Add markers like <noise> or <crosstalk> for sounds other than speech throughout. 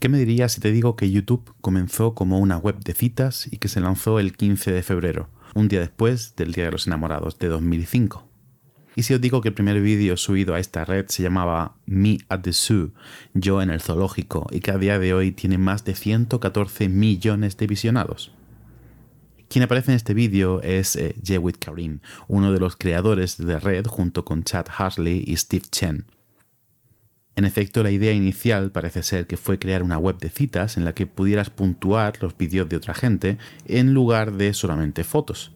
¿Qué me dirías si te digo que YouTube comenzó como una web de citas y que se lanzó el 15 de febrero, un día después del Día de los Enamorados de 2005? Y si os digo que el primer vídeo subido a esta red se llamaba Me at the Zoo, yo en el zoológico, y que a día de hoy tiene más de 114 millones de visionados. Quien aparece en este vídeo es eh, Karim, uno de los creadores de red junto con Chad Harsley y Steve Chen. En efecto, la idea inicial parece ser que fue crear una web de citas en la que pudieras puntuar los vídeos de otra gente en lugar de solamente fotos.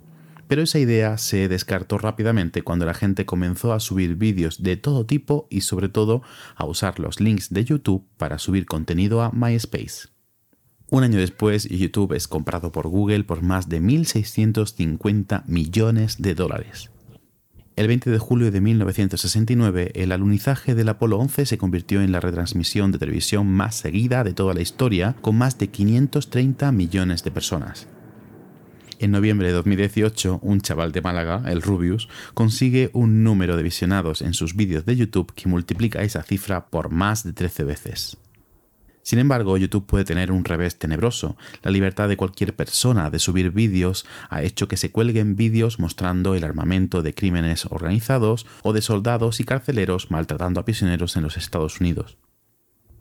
Pero esa idea se descartó rápidamente cuando la gente comenzó a subir vídeos de todo tipo y sobre todo a usar los links de YouTube para subir contenido a MySpace. Un año después, YouTube es comprado por Google por más de 1.650 millones de dólares. El 20 de julio de 1969, el alunizaje del Apolo 11 se convirtió en la retransmisión de televisión más seguida de toda la historia, con más de 530 millones de personas. En noviembre de 2018, un chaval de Málaga, el Rubius, consigue un número de visionados en sus vídeos de YouTube que multiplica esa cifra por más de 13 veces. Sin embargo, YouTube puede tener un revés tenebroso. La libertad de cualquier persona de subir vídeos ha hecho que se cuelguen vídeos mostrando el armamento de crímenes organizados o de soldados y carceleros maltratando a prisioneros en los Estados Unidos.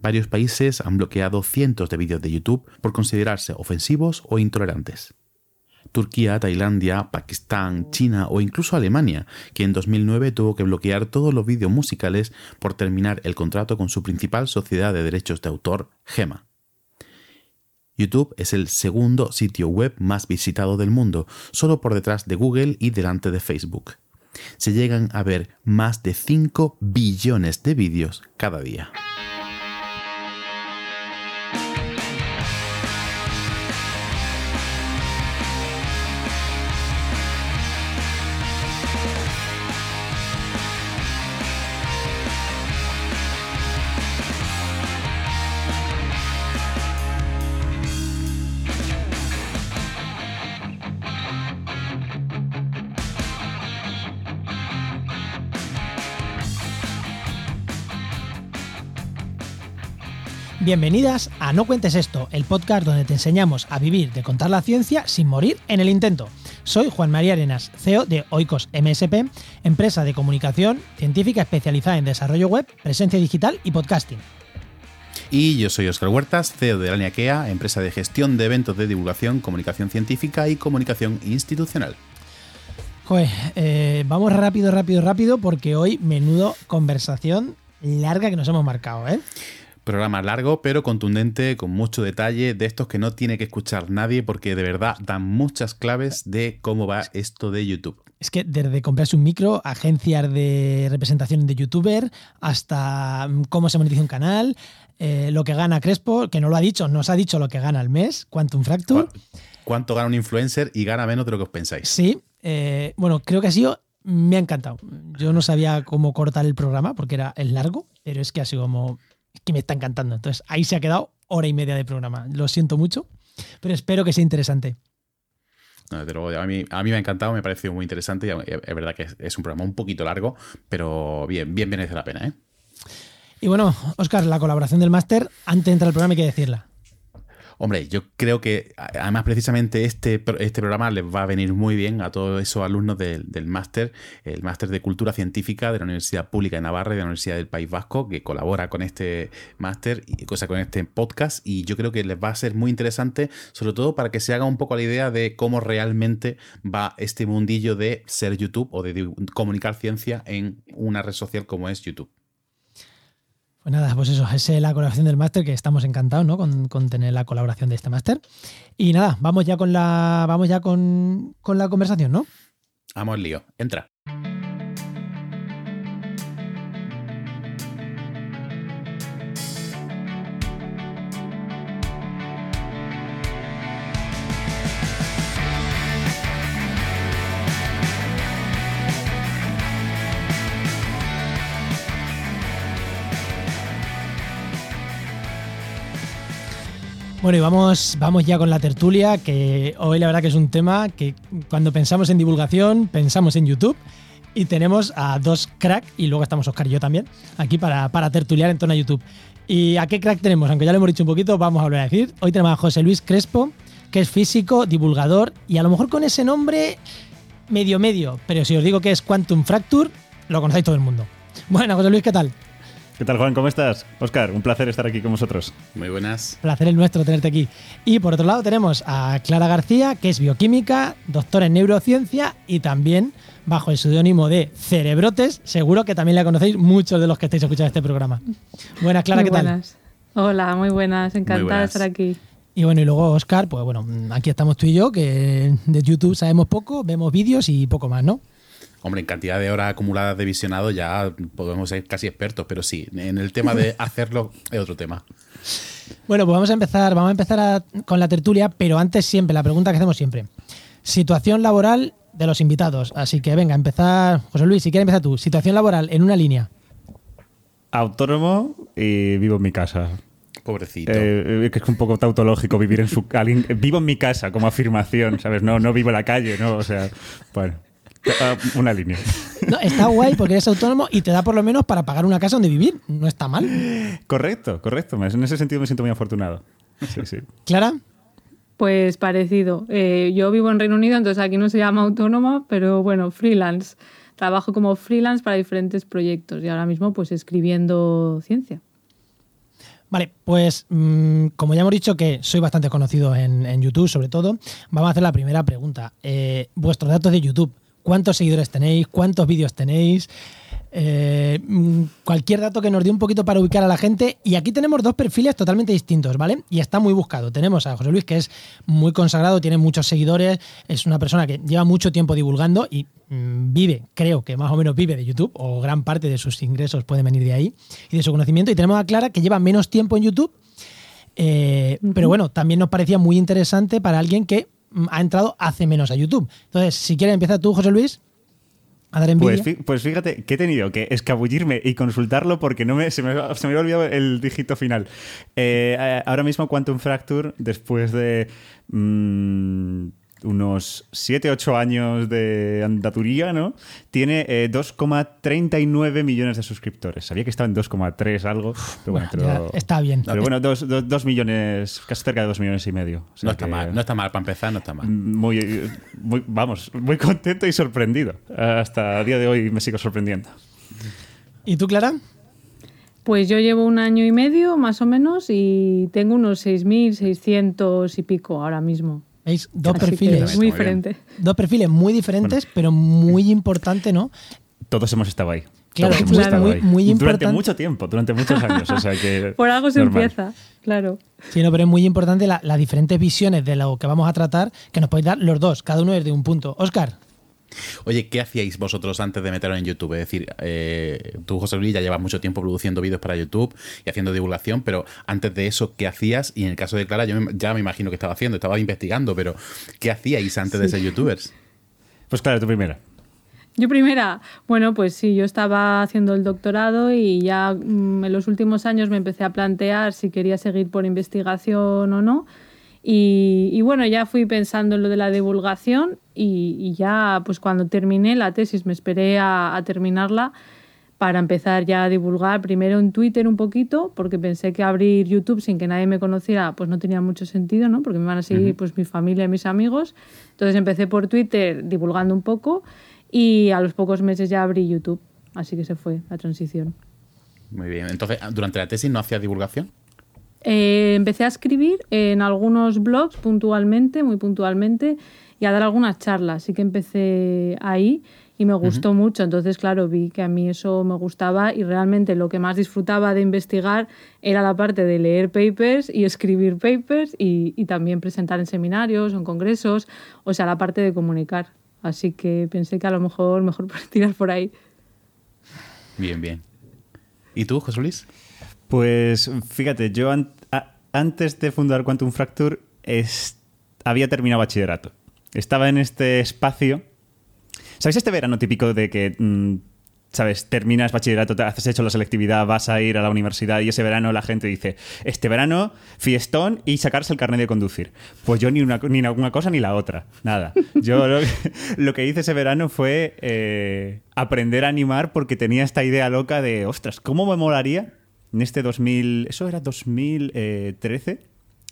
Varios países han bloqueado cientos de vídeos de YouTube por considerarse ofensivos o intolerantes. Turquía, Tailandia, Pakistán, China o incluso Alemania, que en 2009 tuvo que bloquear todos los vídeos musicales por terminar el contrato con su principal sociedad de derechos de autor, GEMA. YouTube es el segundo sitio web más visitado del mundo, solo por detrás de Google y delante de Facebook. Se llegan a ver más de 5 billones de vídeos cada día. Bienvenidas a No Cuentes Esto, el podcast donde te enseñamos a vivir de contar la ciencia sin morir en el intento. Soy Juan María Arenas, CEO de Oikos MSP, empresa de comunicación científica especializada en desarrollo web, presencia digital y podcasting. Y yo soy Oscar Huertas, CEO de Laniakea, empresa de gestión de eventos de divulgación, comunicación científica y comunicación institucional. Eh, vamos rápido, rápido, rápido, porque hoy menudo conversación larga que nos hemos marcado, ¿eh? Programa largo, pero contundente, con mucho detalle, de estos que no tiene que escuchar nadie porque de verdad dan muchas claves de cómo va esto de YouTube. Es que desde comprarse un micro, agencias de representación de youtuber, hasta mm, cómo se monetiza un canal, eh, lo que gana Crespo, que no lo ha dicho, nos ha dicho lo que gana al mes, Quantum Fracture. ¿Cuánto gana un influencer y gana menos de lo que os pensáis? Sí, eh, bueno, creo que ha sido, me ha encantado. Yo no sabía cómo cortar el programa porque era el largo, pero es que ha sido como que me está encantando. Entonces ahí se ha quedado hora y media de programa. Lo siento mucho, pero espero que sea interesante. a, mí, a mí me ha encantado, me ha parecido muy interesante y es verdad que es, un programa un poquito largo, pero bien, bien merece la pena. ¿eh? Y bueno, Oscar, la colaboración del máster, antes de entrar al programa hay que decirla. Hombre, yo creo que además precisamente este, este programa les va a venir muy bien a todos esos alumnos del, máster, el máster de Cultura Científica de la Universidad Pública de Navarra y de la Universidad del País Vasco, que colabora con este máster y con este podcast. Y yo creo que les va a ser muy interesante, sobre todo para que se haga un poco la idea de cómo realmente va este mundillo de ser YouTube o de comunicar ciencia en una red social como es YouTube. Pues nada, pues eso, es la colaboración del máster que estamos encantados, ¿no? Con, tener la colaboración de este máster. Y nada, vamos ya con la. Vamos ya con, con la conversación, ¿no? Vamos lío, entra. Bueno, y vamos, vamos ya con la tertulia, que hoy la verdad que es un tema que cuando pensamos en divulgación, pensamos en YouTube. Y tenemos a dos crack, y luego estamos Oscar y yo también, aquí para, para tertuliar en torno a YouTube. ¿Y a qué crack tenemos? Aunque ya lo hemos dicho un poquito, vamos a volver a decir. Hoy tenemos a José Luis Crespo, que es físico, divulgador, y a lo mejor con ese nombre medio medio, pero si os digo que es Quantum Fracture, lo conocéis todo el mundo. Bueno, José Luis, ¿qué tal? ¿Qué tal, Juan? ¿Cómo estás? Oscar, un placer estar aquí con vosotros. Muy buenas. Placer el nuestro tenerte aquí. Y por otro lado tenemos a Clara García, que es bioquímica, doctora en neurociencia y también bajo el seudónimo de Cerebrotes. Seguro que también la conocéis muchos de los que estáis escuchando este programa. Buenas, Clara, muy ¿qué buenas. Hola, muy buenas. Encantada Muy buenas. de estar aquí. Y bueno, y luego Oscar, pues bueno, aquí estamos tú y yo, que de YouTube sabemos poco, vemos vídeos y poco más, ¿no? Hombre, en cantidad de horas acumuladas de visionado ya podemos ser casi expertos, pero sí, en el tema de <laughs> hacerlo es otro tema. Bueno, pues vamos a empezar, vamos a empezar a- con la tertulia, pero antes siempre, la pregunta que hacemos siempre. Situación laboral de los invitados. Así que venga, empezar. José Luis, si quieres empezar tú. Situación laboral en una línea. Autónomo y vivo en mi casa. Pobrecito. Eh, que es un poco tautológico vivir en su... alguien- vivo en mi casa como afirmación, ¿sabes? No, no vivo en la calle, ¿no? O sea, bueno. Ah, Una línea. No, está guay porque eres autónomo y te da por lo menos para pagar una casa donde vivir. No está mal. Correcto, correcto. En ese sentido me siento muy afortunado. Sí, sí. Clara, Pues parecido. Eh, yo vivo en Reino Unido, entonces aquí no se llama autónoma, pero bueno, freelance. Trabajo como freelance para diferentes proyectos y ahora mismo pues escribiendo ciencia. Vale, pues mm, como ya hemos dicho que soy bastante conocido en, en YouTube, sobre todo, vamos a hacer la primera pregunta. Eh, vuestros datos de YouTube, ¿cuántos seguidores tenéis? ¿Cuántos vídeos tenéis? Eh, mm, cualquier dato que nos dé un poquito para ubicar a la gente. Y aquí tenemos dos perfiles totalmente distintos, ¿vale? Y está muy buscado. Tenemos a José Luis, que es muy consagrado, tiene muchos seguidores, es una persona que lleva mucho tiempo divulgando y mm, vive, creo que más o menos vive de YouTube, o gran parte de sus ingresos pueden venir de ahí y de su conocimiento. Y tenemos a Clara, que lleva menos tiempo en YouTube. eh, Pero bueno, también nos parecía muy interesante para alguien que ha entrado hace menos a YouTube. Entonces, si quieres, empieza tú, José Luis, a dar. Pues, pues fíjate que he tenido que escabullirme y consultarlo porque no me, se, me, se había olvidado el dígito final. Eh, eh, ahora mismo Quantum Fracture, después de mm, unos 7-8 años de andaturía, ¿no? Tiene eh, 2,39 millones de suscriptores. Sabía que estaba en 2,3 algo, pero bueno, Bueno, ya pero- está bien. pero bueno, 2 millones, casi cerca de 2 millones y medio. O sea no está que- mal, no está mal, para empezar no está mal. muy, muy, vamos, muy contento y sorprendido. Hasta el día de hoy me sigo sorprendiendo. ¿Y tú, Clara? Pues yo llevo un año y medio más o menos y tengo unos 6.600 y pico ahora mismo. ¿Veis? Dos Así perfiles. muy Muy bien. diferente. Dos perfiles muy diferentes, pero muy importante, ¿no? Todos hemos estado ahí. Claro, claro. estado muy- ahí. muy Durante importante. mucho tiempo, durante muchos años. O sea que <laughs> Por algo se normal. empieza, claro. Sí, no, pero es muy importante la- las diferentes visiones de lo que vamos a tratar, que nos podéis dar los dos, cada uno desde un punto. Oscar, Oye, ¿qué hacíais vosotros antes de meteros en YouTube? Es decir, eh, tú, José Luis, ya llevas mucho tiempo produciendo vídeos para YouTube y haciendo divulgación, pero antes de eso, ¿qué hacías? Y en el caso de Clara, yo me- ya me imagino que estaba haciendo, estaba investigando, pero ¿qué hacíais antes de ser youtubers? Pues claro, tú primera. Yo primera, bueno, pues sí, yo estaba haciendo el doctorado y ya mm, en los últimos años me empecé a plantear si quería seguir por investigación o no. Y, y bueno, ya fui pensando en lo de la divulgación y, y ya pues cuando terminé la tesis me esperé a, a terminarla para empezar ya a divulgar primero en Twitter un poquito, porque pensé que abrir YouTube sin que nadie me conociera pues no tenía mucho sentido, ¿no? Porque me van a seguir pues mi familia y mis amigos. Entonces empecé por Twitter divulgando un poco y a los pocos meses ya abrí YouTube. Así que se fue la transición. Muy bien. Entonces, durante la tesis no hacías divulgación. Eh, empecé a escribir en algunos blogs puntualmente, muy puntualmente, y a dar algunas charlas. Así que empecé ahí y me gustó mucho. Entonces, claro, vi que a mí eso me gustaba y realmente lo que más disfrutaba de investigar era la parte de leer papers y escribir papers y, y también presentar en seminarios o en congresos, o sea, la parte de comunicar. Así que pensé que a lo mejor mejor <laughs> tirar por ahí. Bien, bien. ¿Y tú, José Luis? Pues fíjate, yo antes de fundar Quantum Fracture había terminado bachillerato. Estaba en este espacio. ¿Sabéis este verano típico de que mm, ¿sabes? Terminas bachillerato, te has hecho la selectividad, vas a ir a la universidad y ese verano la gente dice, este verano, fiestón y sacarse el carnet de conducir. Pues yo ni una, ni cosa ni la otra, nada. Yo lo, lo que hice ese verano fue eh, aprender a animar porque tenía esta idea loca de, ostras, ¿cómo me molaría en este 2000, eso era 2013?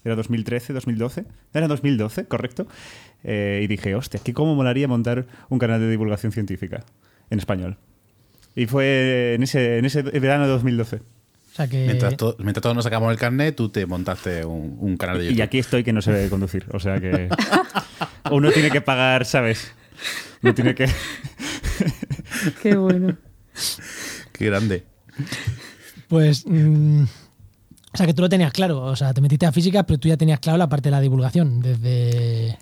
Era 2013, 2012. Era 2012, correcto. Eh, y dije, hostia, ¿qué cómo molaría montar un canal de divulgación científica en español? Y fue en ese, en ese verano de 2012. O sea que... Mientras, to- mientras todos nos sacamos el carnet, tú te montaste un, un canal de YouTube. Y aquí estoy que no sé conducir. O sea que <laughs> uno tiene que pagar, ¿sabes? Uno tiene que... Qué bueno. Qué grande. Pues. mm, o sea, que tú lo tenías claro. O sea, te metiste a física, pero tú ya tenías claro la parte de la divulgación. Desde.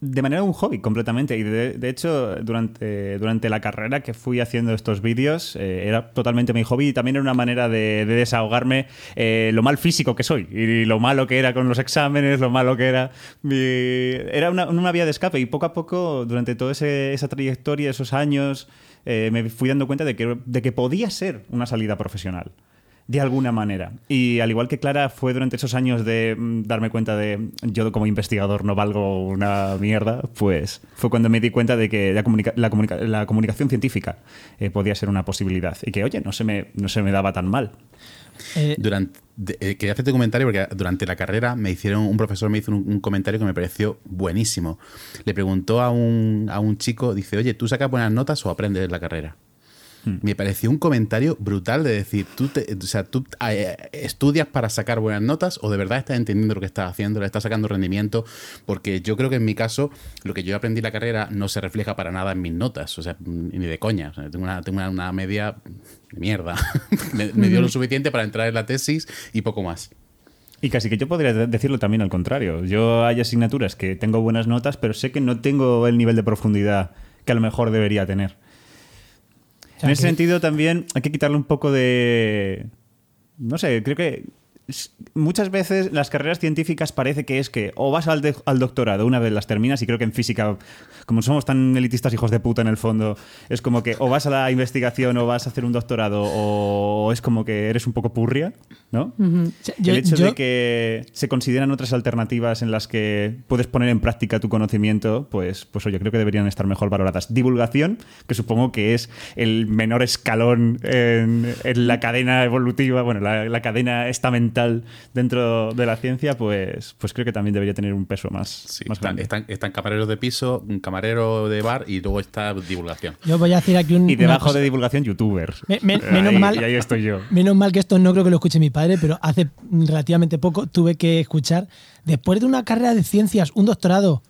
De manera un hobby completamente. Y de, hecho, durante, durante la carrera que fui haciendo estos vídeos, eh, era totalmente mi hobby y también era una manera de, de desahogarme eh, lo mal físico que soy y lo malo que era con los exámenes, lo malo que era. Era una, una vía de escape y poco a poco, durante toda esa trayectoria, esos años, eh, me fui dando cuenta de que, de que podía ser una salida profesional. De alguna manera. Y al igual que Clara, fue durante esos años de mm, darme cuenta de yo como investigador no valgo una mierda, pues fue cuando me di cuenta de que la, comunica- la comunica- la comunicación científica eh, podía ser una posibilidad. Y que, oye, no se me, no se me daba tan mal. eh, Durante, de- eh, quería hacerte un comentario porque durante la carrera me hicieron un profesor me hizo un, un comentario que me pareció buenísimo. Le preguntó a un, a un chico, dice, oye, ¿tú sacas buenas notas o aprendes la carrera? Me pareció un comentario brutal de decir, tú, te- o sea, tú eh, estudias para sacar buenas notas o de verdad estás entendiendo lo que estás haciendo, le estás sacando rendimiento, porque yo creo que en mi caso lo que yo aprendí en la carrera no se refleja para nada en mis notas, o sea, ni de coña, O sea, tengo, una, tengo una, una media de mierda, <laughs> me, me dio lo suficiente para entrar en la tesis y poco más. Y casi que yo podría de- decirlo también al contrario. Yo hay asignaturas que tengo buenas notas, pero sé que no tengo el nivel de profundidad que a lo mejor debería tener. Sea, en ese sentido también hay que quitarle un poco de... No sé, creo que muchas veces las carreras científicas parece que es que o vas al, de- al doctorado una vez las terminas y creo que en física, como somos tan elitistas hijos de puta en el fondo, es como que o vas a la investigación o vas a hacer un doctorado o es como que eres un poco purria, ¿no? o sea, yo- el hecho yo- de que se consideran otras alternativas en las que puedes poner en práctica tu conocimiento, pues, pues oye, creo que deberían estar mejor valoradas. Divulgación, que supongo que es el menor escalón en, en la cadena evolutiva, bueno, la, la cadena estamental dentro de la ciencia, pues, pues creo que también debería tener un peso más, Sí, más están, grande. están, están camareros de piso, un camarero de bar y luego está divulgación. Yo voy a decir aquí un. Y debajo de divulgación, youtubers. Me- me- menos Ahí- mal- Y ahí estoy yo. Menos mal que esto no creo que lo escuche mi padre, pero hace relativamente poco tuve que escuchar, después de una carrera de ciencias, un doctorado,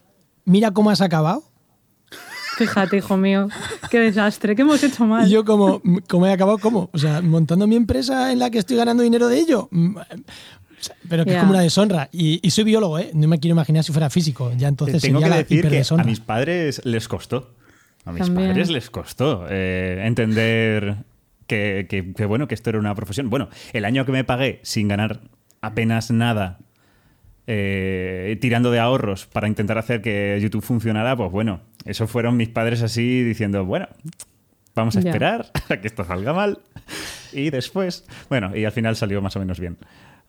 mira cómo has acabado. Fíjate, hijo mío. Qué desastre. ¿Qué hemos hecho mal? Y yo como, ¿cómo he acabado? ¿Cómo? O sea, montando mi empresa en la que estoy ganando dinero de ello. Mm, Pero que es como una deshonra. Y, y soy biólogo, ¿eh? No me quiero imaginar si fuera físico. Ya entonces Tengo sería que la decir que a mis padres les costó. A mis También. padres les costó eh, entender que, que- que, bueno, que esto era una profesión. Bueno, el año que me pagué sin ganar apenas nada, eh, tirando de ahorros para intentar hacer que YouTube funcionara, pues bueno, eso fueron mis padres así diciendo, bueno, vamos a Ya. esperar <laughs> a que esto salga mal y después, bueno, y al final salió más o menos bien.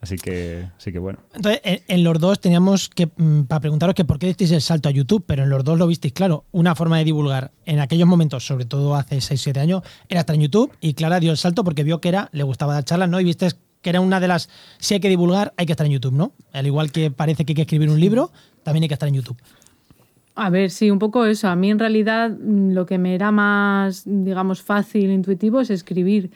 Así que, así que bueno. Entonces, en, en los dos teníamos que, mm, para preguntaros que por qué disteis el salto a YouTube, pero en los dos lo visteis claro. Una forma de divulgar en aquellos momentos, sobre todo hace 6-7 años, era estar en YouTube y Clara dio el salto porque vio que era, le gustaba dar charlas, ¿no? Y viste que era una de las, si hay que divulgar, hay que estar en YouTube, ¿no? Al igual que parece que hay que escribir un libro, también hay que estar en YouTube. A ver, sí, un poco eso. A mí en realidad mm, lo que me era más, digamos, fácil, intuitivo es escribir.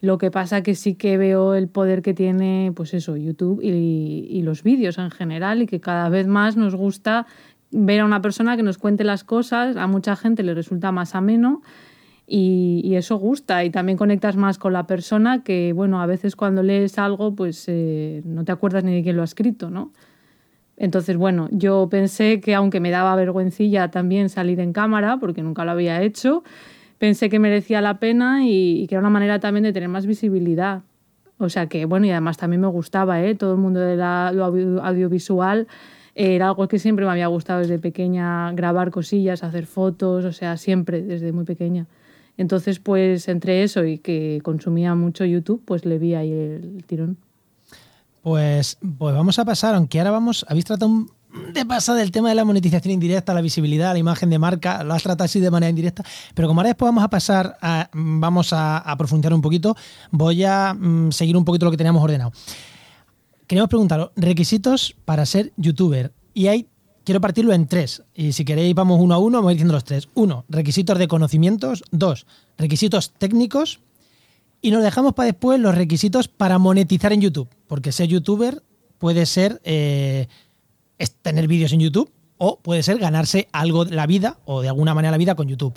Lo que pasa que sí que veo el poder que tiene, pues eso, YouTube y, los vídeos en general y que cada vez más nos gusta ver a una persona que nos cuente las cosas. A mucha gente le resulta más ameno y, y eso gusta y también conectas más con la persona que, bueno, a veces cuando lees algo, pues eh, no te acuerdas ni de quién lo ha escrito, ¿no? Entonces, bueno, yo pensé que aunque me daba vergüencilla también salir en cámara, porque nunca lo había hecho, pensé que merecía la pena y, que era una manera también de tener más visibilidad. O sea que, bueno, y además también me gustaba, ¿eh? Todo el mundo de la, audiovisual era algo que siempre me había gustado desde pequeña, grabar cosillas, hacer fotos, o sea, siempre, desde muy pequeña. Entonces, pues entre eso y que consumía mucho YouTube, pues le vi ahí el tirón. Pues, pues vamos a pasar, aunque ahora vamos, habéis tratado de pasar del tema de la monetización indirecta, la visibilidad, la imagen de marca, lo has tratado así de manera indirecta, pero como ahora después vamos a pasar, a, vamos a, profundizar un poquito, voy a mm, seguir un poquito lo que teníamos ordenado. Queríamos preguntaros, requisitos para ser youtuber. Y hay quiero partirlo en tres. Y si queréis, vamos uno a uno, voy diciendo los tres. Uno, requisitos de conocimientos. Dos, requisitos técnicos. Y nos dejamos para después los requisitos para monetizar en YouTube. Porque ser youtuber puede ser eh, tener vídeos en YouTube o puede ser ganarse algo de la vida o de alguna manera la vida con YouTube.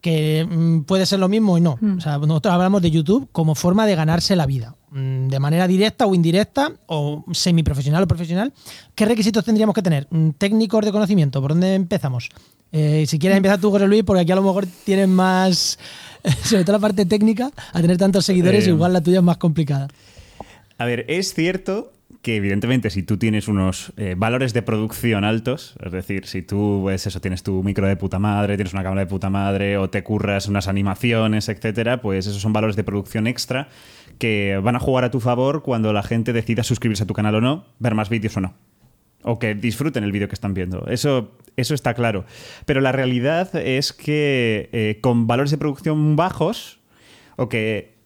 Que mm, puede ser lo mismo y no. Mm. O sea, nosotros hablamos de YouTube como forma de ganarse la vida. Mm, de manera directa o indirecta, o semiprofesional o profesional, ¿qué requisitos tendríamos que tener? Mm, técnicos de conocimiento, ¿por dónde empezamos? Eh, si quieres empezar tú, José Luis, porque aquí a lo mejor tienes más, <laughs> sobre todo la parte técnica, a tener tantos seguidores, eh, igual la tuya es más complicada. A ver, es cierto que evidentemente si tú tienes unos eh, valores de producción altos, es decir, si tú pues eso, tienes tu micro de puta madre, tienes una cámara de puta madre o te curras unas animaciones, etcétera, pues esos son valores de producción extra que van a jugar a tu favor cuando la gente decida suscribirse a tu canal o no, ver más vídeos o no. O que disfruten el vídeo que están viendo. Eso, eso está claro. Pero la realidad es que eh, con valores de producción bajos, o que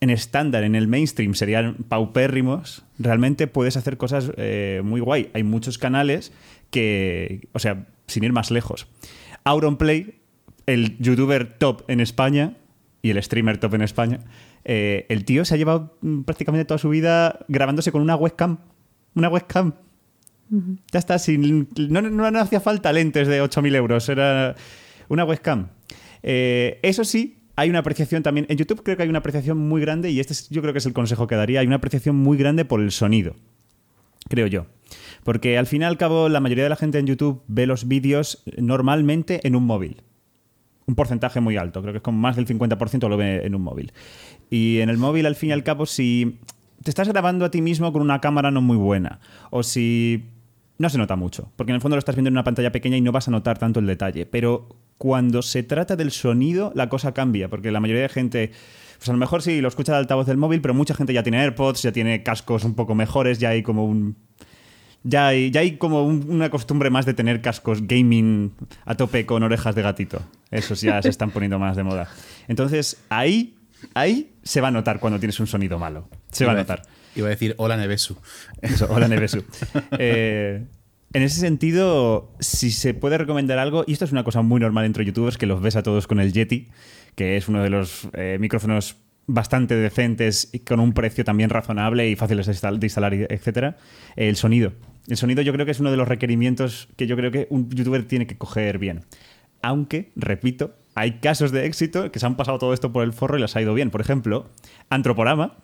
en estándar, en el mainstream, serían paupérrimos, realmente puedes hacer cosas eh, muy guay. Hay muchos canales que, o sea, sin ir más lejos. Auronplay, el youtuber top en España y el streamer top en España, eh, el tío se ha llevado mm, prácticamente toda su vida grabándose con una webcam. Una webcam. Ya está, sin, no, hacía falta lentes de 8.000 euros, era una webcam. Eh, eso sí, hay una apreciación también. En YouTube creo que hay una apreciación muy grande, y este yo creo que es el consejo que daría. Hay una apreciación muy grande por el sonido. Creo yo. Porque al fin y al cabo, la mayoría de la gente en YouTube ve los vídeos normalmente en un móvil. Un porcentaje muy alto, creo que es como más del 50% lo ve en un móvil. Y en el móvil, al fin y al cabo, si te estás grabando a ti mismo con una cámara no muy buena, o si no se nota mucho, porque en el fondo lo estás viendo en una pantalla pequeña y no vas a notar tanto el detalle. Pero cuando se trata del sonido, la cosa cambia, porque la mayoría de gente, pues a lo mejor sí lo escucha de altavoz del móvil, pero mucha gente ya tiene AirPods, ya tiene cascos un poco mejores, ya hay como un ya hay, ya hay como una costumbre más de tener cascos gaming a tope con orejas de gatito. Esos ya se están poniendo más de moda. Entonces, ahí ahí se va a notar cuando tienes un sonido malo. Se va a notar. Iba a decir hola Nevesu. hola Nevesu. <laughs> Eh, en ese sentido, si se puede recomendar algo, y esto es una cosa muy normal entre youtubers, que los ves a todos con el Yeti, que es uno de los eh, micrófonos bastante decentes y con un precio también razonable y fáciles de instalar, etcétera. El sonido. El sonido yo creo que es uno de los requerimientos que yo creo que un youtuber tiene que coger bien. Aunque, repito, hay casos de éxito que se han pasado todo esto por el forro y les ha ido bien. Por ejemplo, Antroporama,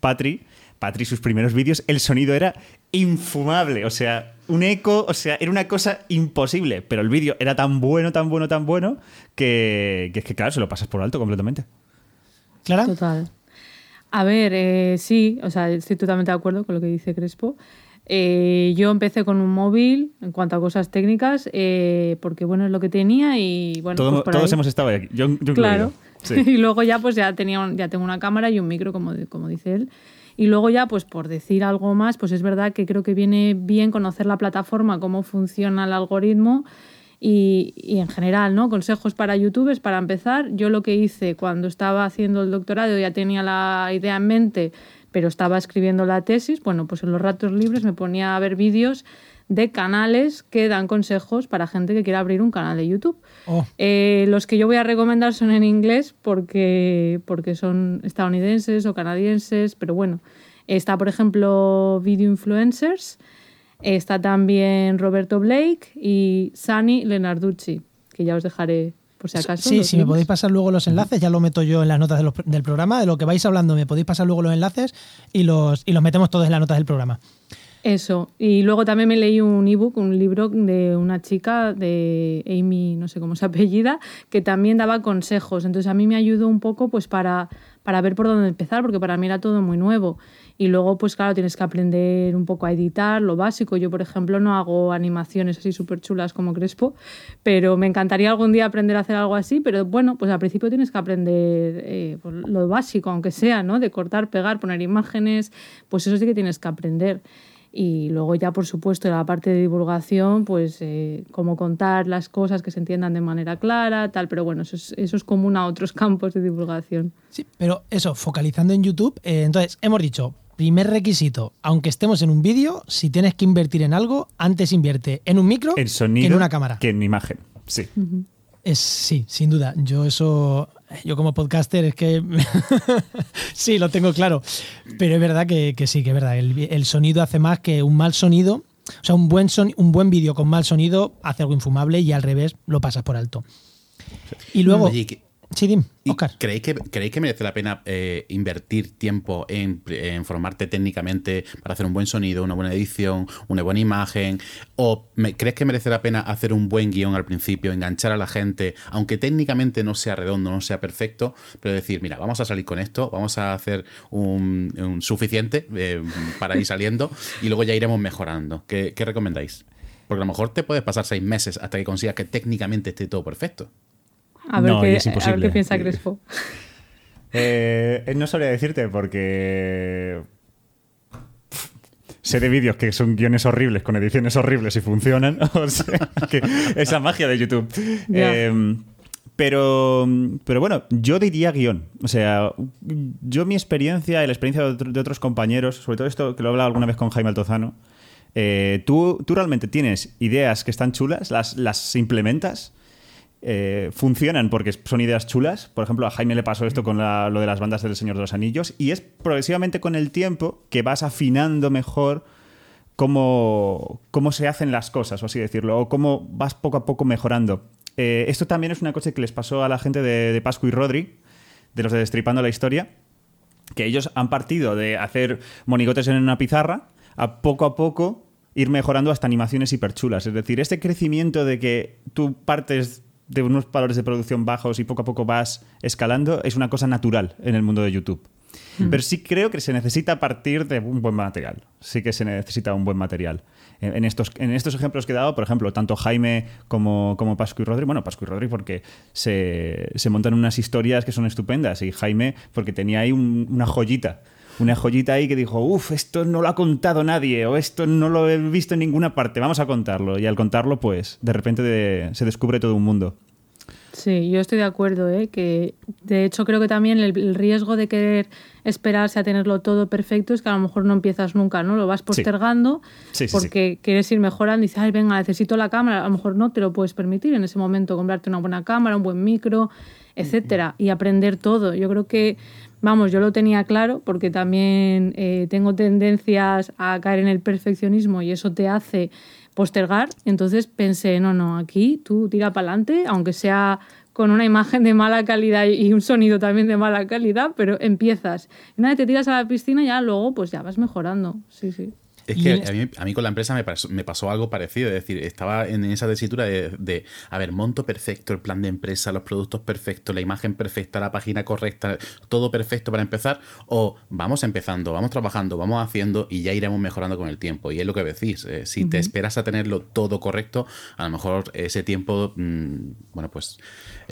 Patri, Patri, sus primeros vídeos, el sonido era infumable. O sea, un eco, o sea, era una cosa imposible. Pero el vídeo era tan bueno, tan bueno, tan bueno, que, es que, claro, se lo pasas por alto completamente. ¿Clara? Total. A ver, eh, sí, o sea, estoy totalmente de acuerdo con lo que dice Crespo. Eh, yo empecé con un móvil en cuanto a cosas técnicas, eh, porque bueno, es lo que tenía y bueno. Pues todos hemos estado aquí. Yo, claro. <laughs> y luego ya pues ya tenía ya tengo una cámara y un micro, como, como dice él. Y luego ya, pues por decir algo más, pues es verdad que creo que viene bien conocer la plataforma, cómo funciona el algoritmo y, y, en general, ¿no? Consejos para youtubers, para empezar. Yo lo que hice cuando estaba haciendo el doctorado, ya tenía la idea en mente pero estaba escribiendo la tesis, bueno, pues en los ratos libres me ponía a ver vídeos de canales que dan consejos para gente que quiera abrir un canal de YouTube. Oh. Eh, los que yo voy a recomendar son en inglés porque, porque son estadounidenses o canadienses, pero bueno, está por ejemplo Video Influencers, está también Roberto Blake y Sani Lenarducci, que ya os dejaré Sí, si me podéis pasar luego los enlaces, ya lo meto yo en las notas del programa, de lo que vais hablando, me podéis pasar luego los enlaces y los, y los metemos todos en las notas del programa. Eso. Y luego también me leí un ebook, un libro de una chica, de Amy, no sé cómo se <laughs> apellida, que también daba consejos. Entonces a mí me ayudó un poco pues para, para ver por dónde empezar, porque para mí era todo muy nuevo. Y luego, pues claro, tienes que aprender un poco a editar, lo básico. Yo, por ejemplo, no hago animaciones así súper chulas como Crespo, pero me encantaría algún día aprender a hacer algo así. Pero bueno, pues al principio tienes que aprender eh, pues, lo básico, aunque sea, ¿no? De cortar, pegar, poner imágenes, pues eso sí que tienes que aprender. Y luego ya, por supuesto, la parte de divulgación, pues eh, cómo contar las cosas que se entiendan de manera clara, tal, pero bueno, eso es, eso es común a otros <laughs> campos de divulgación. Sí, pero eso, focalizando en YouTube, eh, entonces hemos dicho, primer requisito, aunque estemos en un vídeo, si tienes que invertir en algo, antes invierte en un micro En sonido que en una cámara. que en imagen. Sí. Es, sí, sin duda. Yo eso, yo como podcaster es que <laughs> sí, lo tengo claro. Pero es verdad que, que sí, que es verdad. El, el sonido hace más que un mal sonido. O sea, un buen, son, un buen vídeo con mal sonido hace algo infumable y al revés lo pasas por alto. Y luego... Oye, que- Sí, dim, ¿y Oscar. ¿creéis, que, ¿Creéis que merece la pena eh, invertir tiempo en, en formarte técnicamente para hacer un buen sonido, una buena edición, una buena imagen? ¿O me- crees que merece la pena hacer un buen guion al principio, enganchar a la gente, aunque técnicamente no sea redondo, no sea perfecto, pero decir, mira, vamos a salir con esto, vamos a hacer un, un suficiente eh, para ir saliendo y luego ya iremos mejorando? ¿Qué, qué recomendáis? Porque a lo mejor te puedes pasar seis meses hasta que consigas que técnicamente esté todo perfecto. A ver, No, qué, a ver qué piensa Crespo. <laughs> Eh, no sabría decirte porque sé de vídeos que son guiones horribles con ediciones horribles y funcionan. <laughs> O sea, que es la magia de YouTube. Eh, pero, pero bueno, yo diría guion. O sea, yo mi experiencia y la experiencia de, otro- de otros compañeros, sobre todo esto que lo he hablado alguna vez con Jaime Altozano, eh, tú, tú realmente tienes ideas que están chulas, las, las implementas, eh, funcionan porque son ideas chulas. Por ejemplo, a Jaime le pasó esto con lo de las bandas del Señor de los Anillos. Y es progresivamente con el tiempo que vas afinando mejor cómo, cómo se hacen las cosas, o así decirlo, o cómo vas poco a poco mejorando. Eh, esto también es una cosa que les pasó a la gente de, de Pascu y Rodri, de los de Destripando la Historia, que ellos han partido de hacer monigotes en una pizarra a poco a poco ir mejorando hasta animaciones hiperchulas. Es decir, este crecimiento de que tú partes de unos valores de producción bajos y poco a poco vas escalando es una cosa natural en el mundo de YouTube. Pero sí creo que se necesita partir de un buen material. Sí que se necesita un buen material. En, en estos, en estos ejemplos que he dado, por ejemplo, tanto Jaime como, como Pascu y Rodri, bueno, Pascu y Rodri porque se, se montan unas historias que son estupendas y Jaime porque tenía ahí un- una joyita. Una joyita ahí que dijo, uff, esto no lo ha contado nadie o esto no lo he visto en ninguna parte, vamos a contarlo. Y al contarlo, pues, de repente de- se descubre todo un mundo. Sí, yo estoy de acuerdo, ¿eh? que de hecho creo que también el, el riesgo de querer esperarse a tenerlo todo perfecto es que a lo mejor no empiezas nunca, ¿no? Lo vas postergando Sí, sí, sí. porque quieres ir mejorando y dices, ay, venga, necesito la cámara, a lo mejor no te lo puedes permitir en ese momento comprarte una buena cámara, un buen micro, etcétera, y aprender todo. Yo creo que, vamos, yo lo tenía claro porque también eh, tengo tendencias a caer en el perfeccionismo y eso te hace postergar. Entonces pensé, no, no, aquí tú tira para adelante, aunque sea con una imagen de mala calidad y un sonido también de mala calidad, pero empiezas. Una vez te tiras a la piscina, ya luego pues ya vas mejorando. Sí, sí. Es que a mí, a mí con la empresa me pasó, me pasó algo parecido, es decir, estaba en esa tesitura de, de, a ver, monto perfecto el plan de empresa, los productos perfectos, la imagen perfecta, la página correcta, todo perfecto para empezar, o vamos empezando, vamos trabajando, vamos haciendo y ya iremos mejorando con el tiempo. Y es lo que decís, eh, si te esperas a tenerlo todo correcto, a lo mejor ese tiempo, mm, bueno, pues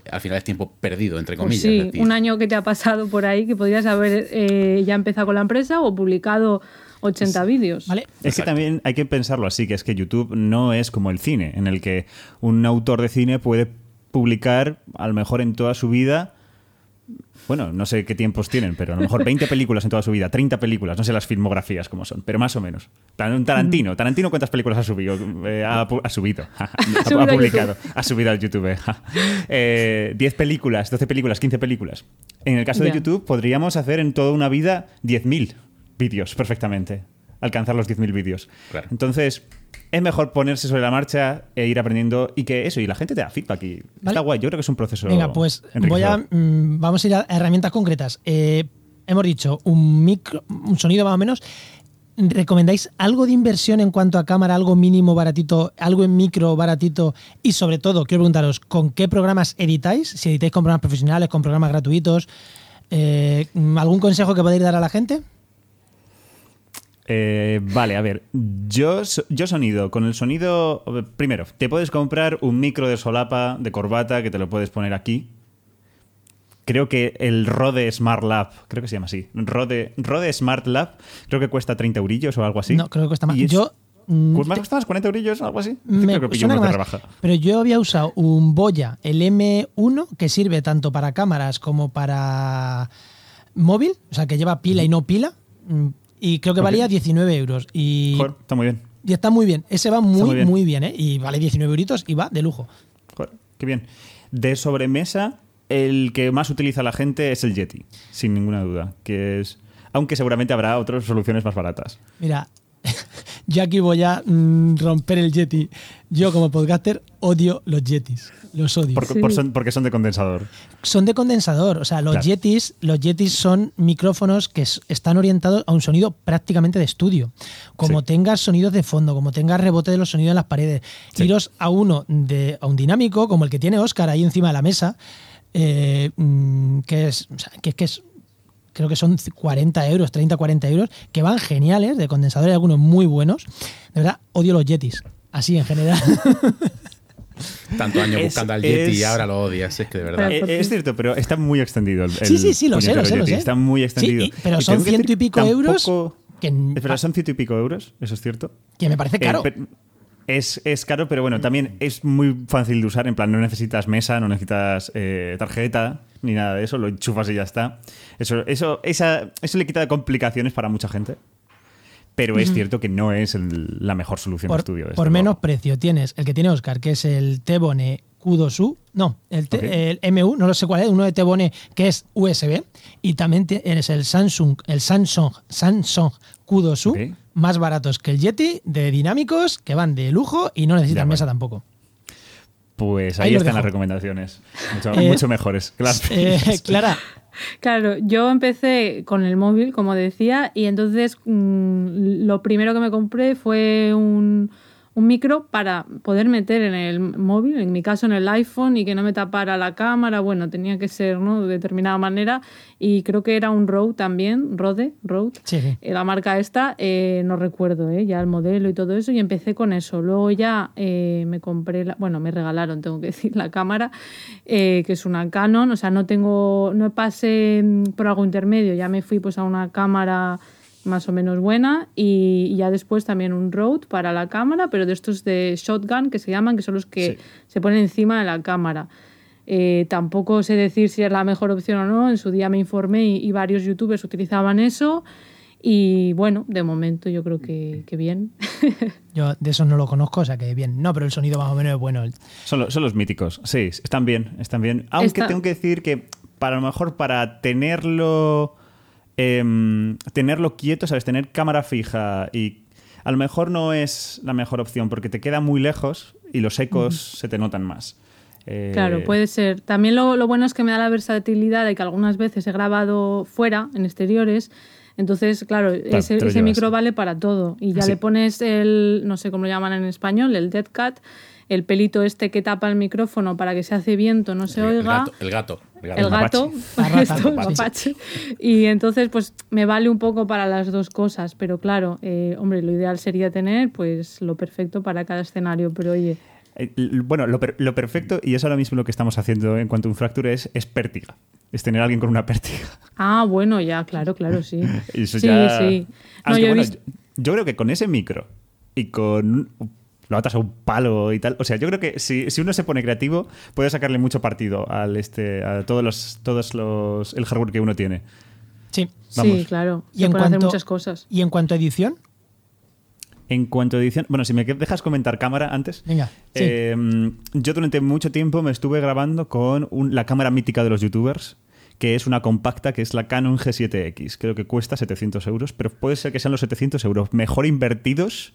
eh, al final es tiempo perdido, entre Pues comillas. sí, un año que te ha pasado por ahí que podrías haber eh, ya empezado con la empresa o publicado 80 vídeos. ¿Vale? Es que también hay que pensarlo así, que es que YouTube no es como el cine, en el que un autor de cine puede publicar, a lo mejor en toda su vida, bueno, no sé qué tiempos tienen, pero a lo mejor 20 películas en toda su vida, 30 películas, no sé las filmografías como son, pero más o menos. Tan- Tarantino, Tarantino ¿cuántas películas ha subido? Eh, ha, subido, <laughs> ha, publicado, ha subido al YouTube. Eh, 10 películas, 12 películas, 15 películas. En el caso de. YouTube podríamos hacer en toda una vida 10.000 vídeos perfectamente, alcanzar los 10.000 vídeos. Claro. Entonces, es mejor ponerse sobre la marcha e ir aprendiendo y que eso, y la gente te da feedback y está guay. Yo creo que es un proceso. Venga, pues voy a, mm, vamos a ir a herramientas concretas. Eh, hemos dicho un micro, un sonido más o menos. ¿recomendáis algo de inversión en cuanto a cámara, algo mínimo baratito, algo en micro baratito? Y sobre todo, quiero preguntaros, ¿con qué programas editáis? Si editáis con programas profesionales, con programas gratuitos. Eh, ¿Algún consejo que podáis dar a la gente? Eh, vale, a ver. Yo, yo sonido. Con el sonido. Primero, te puedes comprar un micro de solapa, de corbata, que te lo puedes poner aquí. Creo que el Rode Smart Lab, creo que se llama así. Rode, Rode Smart Lab, creo que cuesta 30 eurillos o algo así. No, creo que cuesta más. Yo. ¿Pues más costaba 40 eurillos o algo así? Me, creo que más, rebaja. Pero yo había usado un Boya, el M1, que sirve tanto para cámaras como para móvil, o sea, que lleva pila y no pila mm, y creo que valía 19 euros. Y, Joder, está muy bien. Y está muy bien. Ese va muy, muy bien. ¿eh? Y vale 19 euritos y va de lujo. Joder, qué bien. De sobremesa, el que más utiliza la gente es el Yeti, sin ninguna duda. Que es. Aunque seguramente habrá otras soluciones más baratas. Mira, <laughs> yo aquí voy a mm, romper el Yeti. Yo, como podcaster, odio los Yetis. Los odio. porque son de condensador. Son de condensador. O sea, los Yetis, los Yetis son micrófonos que están orientados a un sonido prácticamente de estudio. Como tengas sonidos de fondo, como tengas rebote de los sonidos en las paredes. Tiros a uno de, a un dinámico, como el que tiene Oscar ahí encima de la mesa. Eh, mm, que es, que, que es creo que son 40 euros, 30, 40 euros, que van geniales, de condensadores, algunos muy buenos. De verdad, odio los Yetis, así en general. <laughs> Tanto años buscando al Yeti y ahora lo odias, es que de verdad. Es, cierto, pero está muy extendido el, Sí, sí, sí, lo sé, lo sé, lo sé. Está muy extendido. pero son ciento y pico euros. Que, pero son ciento y pico euros, eso es cierto. Que me parece caro. Eh, es, es, caro, pero bueno, también es muy fácil de usar. En plan, no necesitas mesa, no necesitas eh, tarjeta, ni nada de eso. Lo enchufas y ya está. Eso, eso, esa, eso le quita complicaciones para mucha gente. Pero es cierto que no es la mejor solución por, de estudio. por menos precio tienes el que tiene Oscar, que es el Tebone Q2U. No, el, el, MU, no lo sé cuál es, uno de Tebone que es USB. Y también tienes el Samsung, el Samsung, Samsung Q2U, más baratos que el Yeti, de dinámicos, que van de lujo y no necesitan mesa tampoco. Pues ahí, están las recomendaciones. Mucho, eh, mejores. <laughs> Eh, Clara, Claro, yo empecé con el móvil, como decía, y entonces mm, lo primero que me compré fue un, un micro para poder meter en el móvil, en mi caso en el iPhone, y que no me tapara la cámara. Bueno, tenía que ser ¿no? de determinada manera. Y creo que era un Rode también, Rode, Rode, sí. Eh, la marca esta, eh, no recuerdo eh, ya el modelo y todo eso. Y empecé con eso. Luego ya me compré, la, bueno, me regalaron, tengo que <laughs> decir, la cámara, que es una Canon. O sea, no tengo, no pasé mm, por algo intermedio, ya me fui pues a una cámara más o menos buena y ya después también un Rode para la cámara, pero de estos de shotgun que se llaman, que son los que se ponen encima de la cámara. Eh, tampoco sé decir si es la mejor opción o no, en su día me informé y, varios youtubers utilizaban eso y bueno, de momento yo creo que, bien. <laughs> yo de eso no lo conozco, o sea que bien. No, pero el sonido más o menos es bueno. Son, los, son los míticos, sí, están bien, están bien. Aunque tengo que decir que para lo mejor para tenerlo Em, tenerlo quieto, ¿sabes? Tener cámara fija y a lo mejor no es la mejor opción porque te queda muy lejos y los ecos se te notan más. Eh, claro, puede ser. También lo, bueno es que me da la versatilidad de que algunas veces he grabado fuera, en exteriores. Entonces, claro, ese, micro vale para todo. Y ya le pones el, no sé cómo lo llaman en español, el dead cat, el pelito este que tapa el micrófono para que se hace viento, no se oiga. El gato. El gato. El gato. <laughs> Y entonces, pues me vale un poco para las dos cosas. Pero claro, eh, hombre, lo ideal sería tener pues lo perfecto para cada escenario. Pero oye. Eh, bueno, lo, perfecto, y es ahora mismo lo que estamos haciendo en cuanto a un fracture, es, es pértiga. Es tener a alguien con una pértiga. Ah, bueno, ya, claro, claro, sí. <laughs> sí, sí. yo creo que con ese micro y con lo atas a un palo y tal. O sea, yo creo que si, uno se pone creativo, puede sacarle mucho partido al este, a todos los, todos los, el hardware que uno tiene. Sí, sí claro. y en cuanto, hacer muchas cosas. ¿Y en cuanto a edición? En cuanto a edición, bueno, si me dejas comentar cámara antes. Venga. Em, yo durante mucho tiempo me estuve grabando con la cámara mítica de los youtubers, que es una compacta, que es la Canon G7X. Creo que cuesta 700 euros, pero puede ser que sean los 700 euros mejor invertidos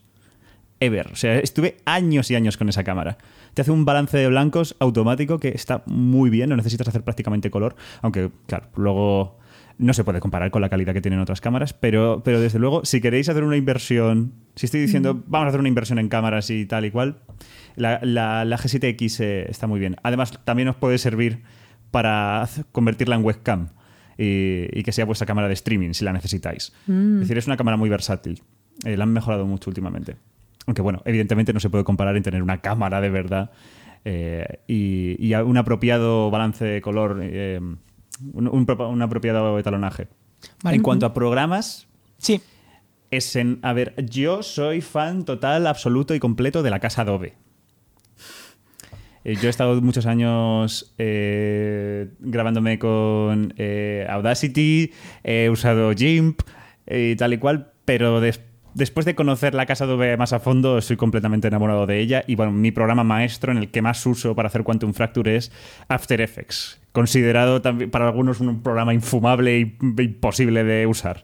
ever. O sea, estuve años y años con esa cámara. Te hace un balance de blancos automático que está muy bien, no necesitas hacer prácticamente color, aunque, claro, luego No se puede comparar con la calidad que tienen otras cámaras, pero, pero desde luego, si queréis hacer una inversión, si estoy diciendo vamos a hacer una inversión en cámaras y tal y cual, la, la- la G7X eh, está muy bien. Además, también os puede servir para convertirla en webcam y, y que sea vuestra cámara de streaming si la necesitáis. Es decir, es una cámara muy versátil. Eh, la han mejorado mucho últimamente. Aunque bueno, evidentemente no se puede comparar en tener una cámara de verdad eh, y, un apropiado balance de color, eh, un, un pro- un apropiado etalonaje. Vale. En cuanto a programas, Sí. es en. A ver, yo soy fan total, absoluto y completo de la casa Adobe. Eh, Yo he estado muchos años eh, grabándome con eh, Audacity, he usado GIMP eh, y tal y cual, pero des- después de conocer la casa Adobe más a fondo, estoy completamente enamorado de ella. Y bueno, mi programa maestro en el que más uso para hacer Quantum Fracture es After Effects, considerado también para algunos un programa infumable e imposible de usar.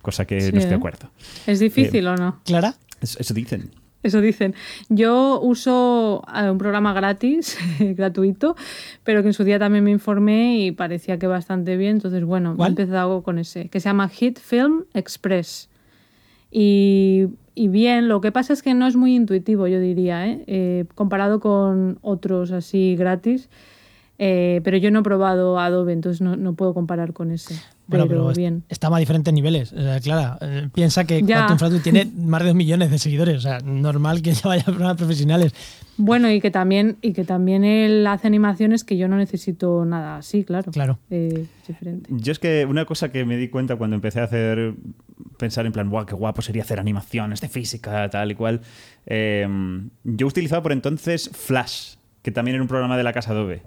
Cosa que Sí, no estoy de ¿eh? acuerdo. ¿Es difícil o no? Clara. Eso, dicen. Eso dicen. Yo uso eh, un programa gratis, <laughs> gratuito, pero que en su día también me informé y parecía que bastante bien. Entonces, bueno, ¿Cuál? he empezado con ese, que se llama Hit Film Express. Y, y bien, lo que pasa es que no es muy intuitivo, yo diría, ¿eh? Eh, comparado con otros así gratis. Eh, pero yo no he probado Adobe, entonces no, no puedo comparar con ese. Bueno, pero, pero, bien. estamos a diferentes niveles. Clara, eh, piensa que. Quantum tiene <laughs> más de dos millones de seguidores. O sea, normal que <laughs> ya vaya a programas profesionales. Bueno, y que también, y que también él hace animaciones que yo no necesito nada así, claro. Claro. Eh, es diferente. Yo es que una cosa que me di cuenta cuando empecé a hacer, pensar en plan, guau, qué guapo sería hacer animaciones de física, tal y cual. eh, yo utilizaba por entonces Flash, que también era un programa de la casa Adobe.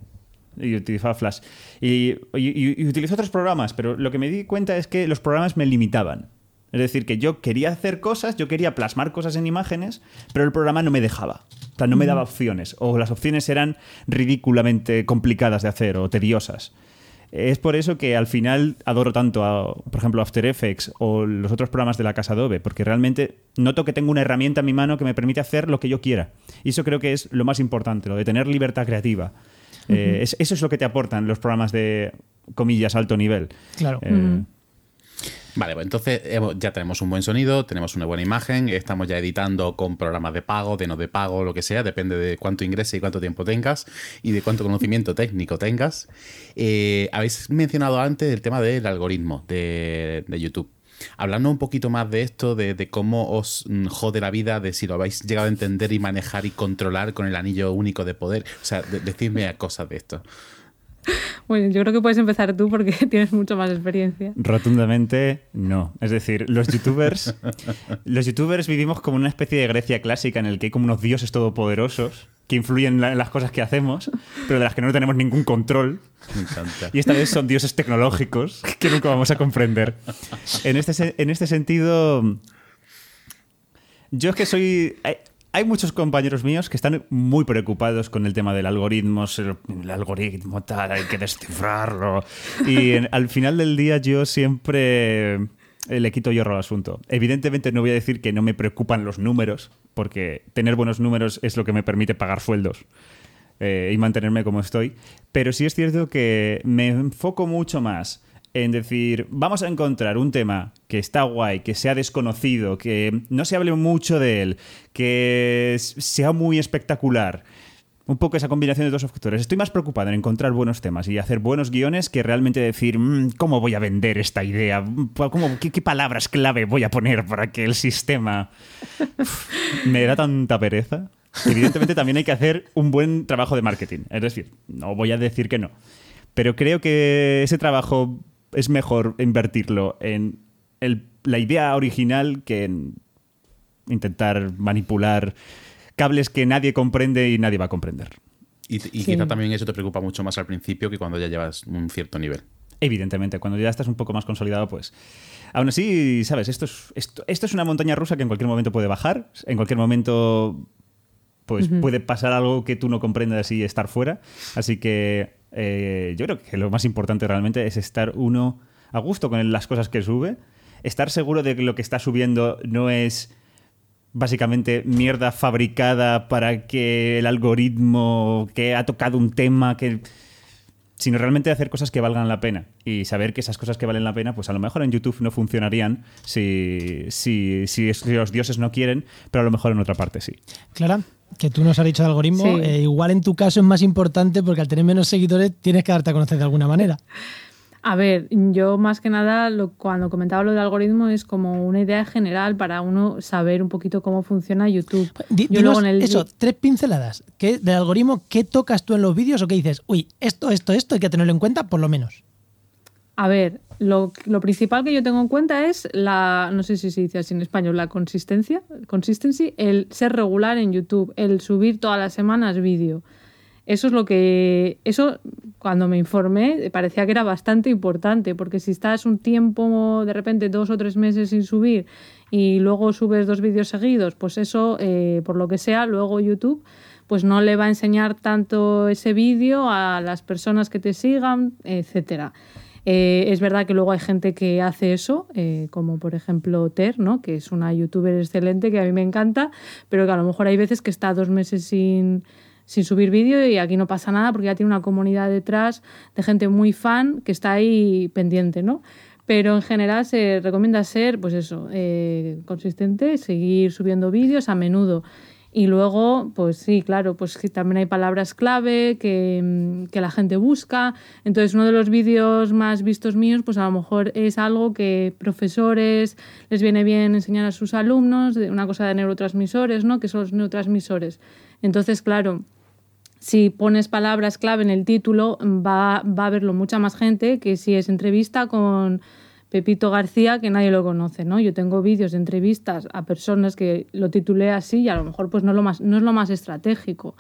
Y utilizaba Flash. Y, y, y utilicé otros programas, pero lo que me di cuenta es que los programas me limitaban. Es decir, que yo quería hacer cosas, yo quería plasmar cosas en imágenes, pero el programa no me dejaba. O sea, no me daba opciones. O las opciones eran ridículamente complicadas de hacer o tediosas. Es por eso que al final adoro tanto, a, por ejemplo, After Effects o los otros programas de la casa Adobe, porque realmente noto que tengo una herramienta en mi mano que me permite hacer lo que yo quiera. Y eso creo que es lo más importante, lo de tener libertad creativa. Eh, es- eso es lo que te aportan los programas de, comillas, alto nivel. Claro. Eh, Vale, pues entonces ya tenemos un buen sonido, tenemos una buena imagen, estamos ya editando con programas de pago, de no de pago, lo que sea, depende de cuánto ingreses y cuánto tiempo tengas y de cuánto conocimiento técnico tengas. Eh, habéis mencionado antes el tema del algoritmo de, YouTube. Hablando un poquito más de esto, de, de cómo os mm, jode la vida, de si lo habéis llegado a entender y manejar y controlar con el anillo único de poder. O sea, de- decidme cosas de esto. <laughs> Bueno, yo creo que puedes empezar tú porque <laughs> tienes mucho más experiencia. Rotundamente no. Es decir, los youtubers, <laughs> los youtubers vivimos como una especie de Grecia clásica en el que hay como unos dioses todopoderosos que influyen en la- en las cosas que hacemos, pero de las que no tenemos ningún control. Me encanta. Y esta vez son dioses tecnológicos que nunca vamos a comprender. En este, en este sentido, yo es que soy... Hay, muchos compañeros míos que están muy preocupados con el tema del algoritmo, el, algoritmo tal, hay que descifrarlo. Y al final del día yo siempre eh, le quito hierro al asunto. Evidentemente no voy a decir que no me preocupan los números, porque tener buenos números es lo que me permite pagar sueldos eh, y mantenerme como estoy. Pero sí es cierto que me enfoco mucho más en decir, vamos a encontrar un tema que está guay, que sea desconocido, que no se hable mucho de él, que sea muy espectacular. Un poco esa combinación de dos factores. Estoy más preocupado en encontrar buenos temas y hacer buenos guiones que realmente decir, "Mm, ¿cómo voy a vender esta idea? ¿Cómo, qué, qué palabras clave voy a poner para que el sistema <laughs> me da tanta pereza. Evidentemente también hay que hacer un buen trabajo de marketing. Es decir, no voy a decir que no. Pero creo que ese trabajo es mejor invertirlo en el- la idea original que en intentar manipular cables que nadie comprende y nadie va a comprender. Y, y Sí. quizá también eso te preocupa mucho más al principio que cuando ya llevas un cierto nivel. Evidentemente, cuando ya estás un poco más consolidado, pues. Aún así, sabes, esto es, esto, esto es una montaña rusa que en cualquier momento puede bajar, en cualquier momento pues puede pasar algo que tú no comprendas y estar fuera. Así que eh, yo creo que lo más importante realmente es estar uno a gusto con las cosas que sube, estar seguro de que lo que está subiendo no es básicamente mierda fabricada para que el algoritmo que ha tocado un tema que sino realmente hacer cosas que valgan la pena. Y saber que esas cosas que valen la pena, pues a lo mejor en YouTube no funcionarían si, si, si, los dioses no quieren, pero a lo mejor en otra parte sí. Clara, que tú nos has dicho de algoritmo, eh, igual en tu caso es más importante porque al tener menos seguidores tienes que darte a conocer de alguna manera. A ver, yo más que nada cuando comentaba lo del algoritmo es como una idea general para uno saber un poquito cómo funciona YouTube. yo eso, tres pinceladas. ¿Qué, del algoritmo, ¿qué tocas tú en los vídeos o qué dices? Uy, esto, esto, esto hay que tenerlo en cuenta por lo menos. A ver, lo, principal que yo tengo en cuenta es la, no sé si se dice así en español, la consistencia, consistency, el ser regular en YouTube, el subir todas las semanas vídeo. Eso es lo que, eso cuando me informé parecía que era bastante importante, porque si estás un tiempo, de repente dos o tres meses sin subir y luego subes dos vídeos seguidos, pues eso, eh, por lo que sea, luego YouTube pues no le va a enseñar tanto ese vídeo a las personas que te sigan, etcétera. Eh, es verdad que luego hay gente que hace eso, eh, como por ejemplo Ter, ¿no? que es una youtuber excelente que a mí me encanta, pero que a lo mejor hay veces que está dos meses sin, sin subir vídeo y aquí no pasa nada porque ya tiene una comunidad detrás de gente muy fan que está ahí pendiente, ¿no? Pero en general se recomienda ser, pues eso, eh, consistente, seguir subiendo vídeos a menudo. Y luego, pues sí, claro, pues también hay palabras clave que, que, la gente busca. Entonces, uno de los vídeos más vistos míos, pues a lo mejor es algo que profesores les viene bien enseñar a sus alumnos, una cosa de neurotransmisores, ¿no? Que son los neurotransmisores. Entonces, claro, si pones palabras clave en el título, va, a verlo mucha más gente que si es entrevista con Pepito García, que nadie lo conoce, ¿no? Yo tengo vídeos de entrevistas a personas que lo titulé así y a lo mejor pues no, no es lo más estratégico.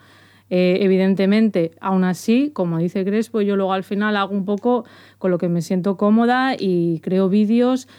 Eh, evidentemente, aún así, como dice Crespo, yo luego al final hago un poco con lo que me siento cómoda y creo vídeos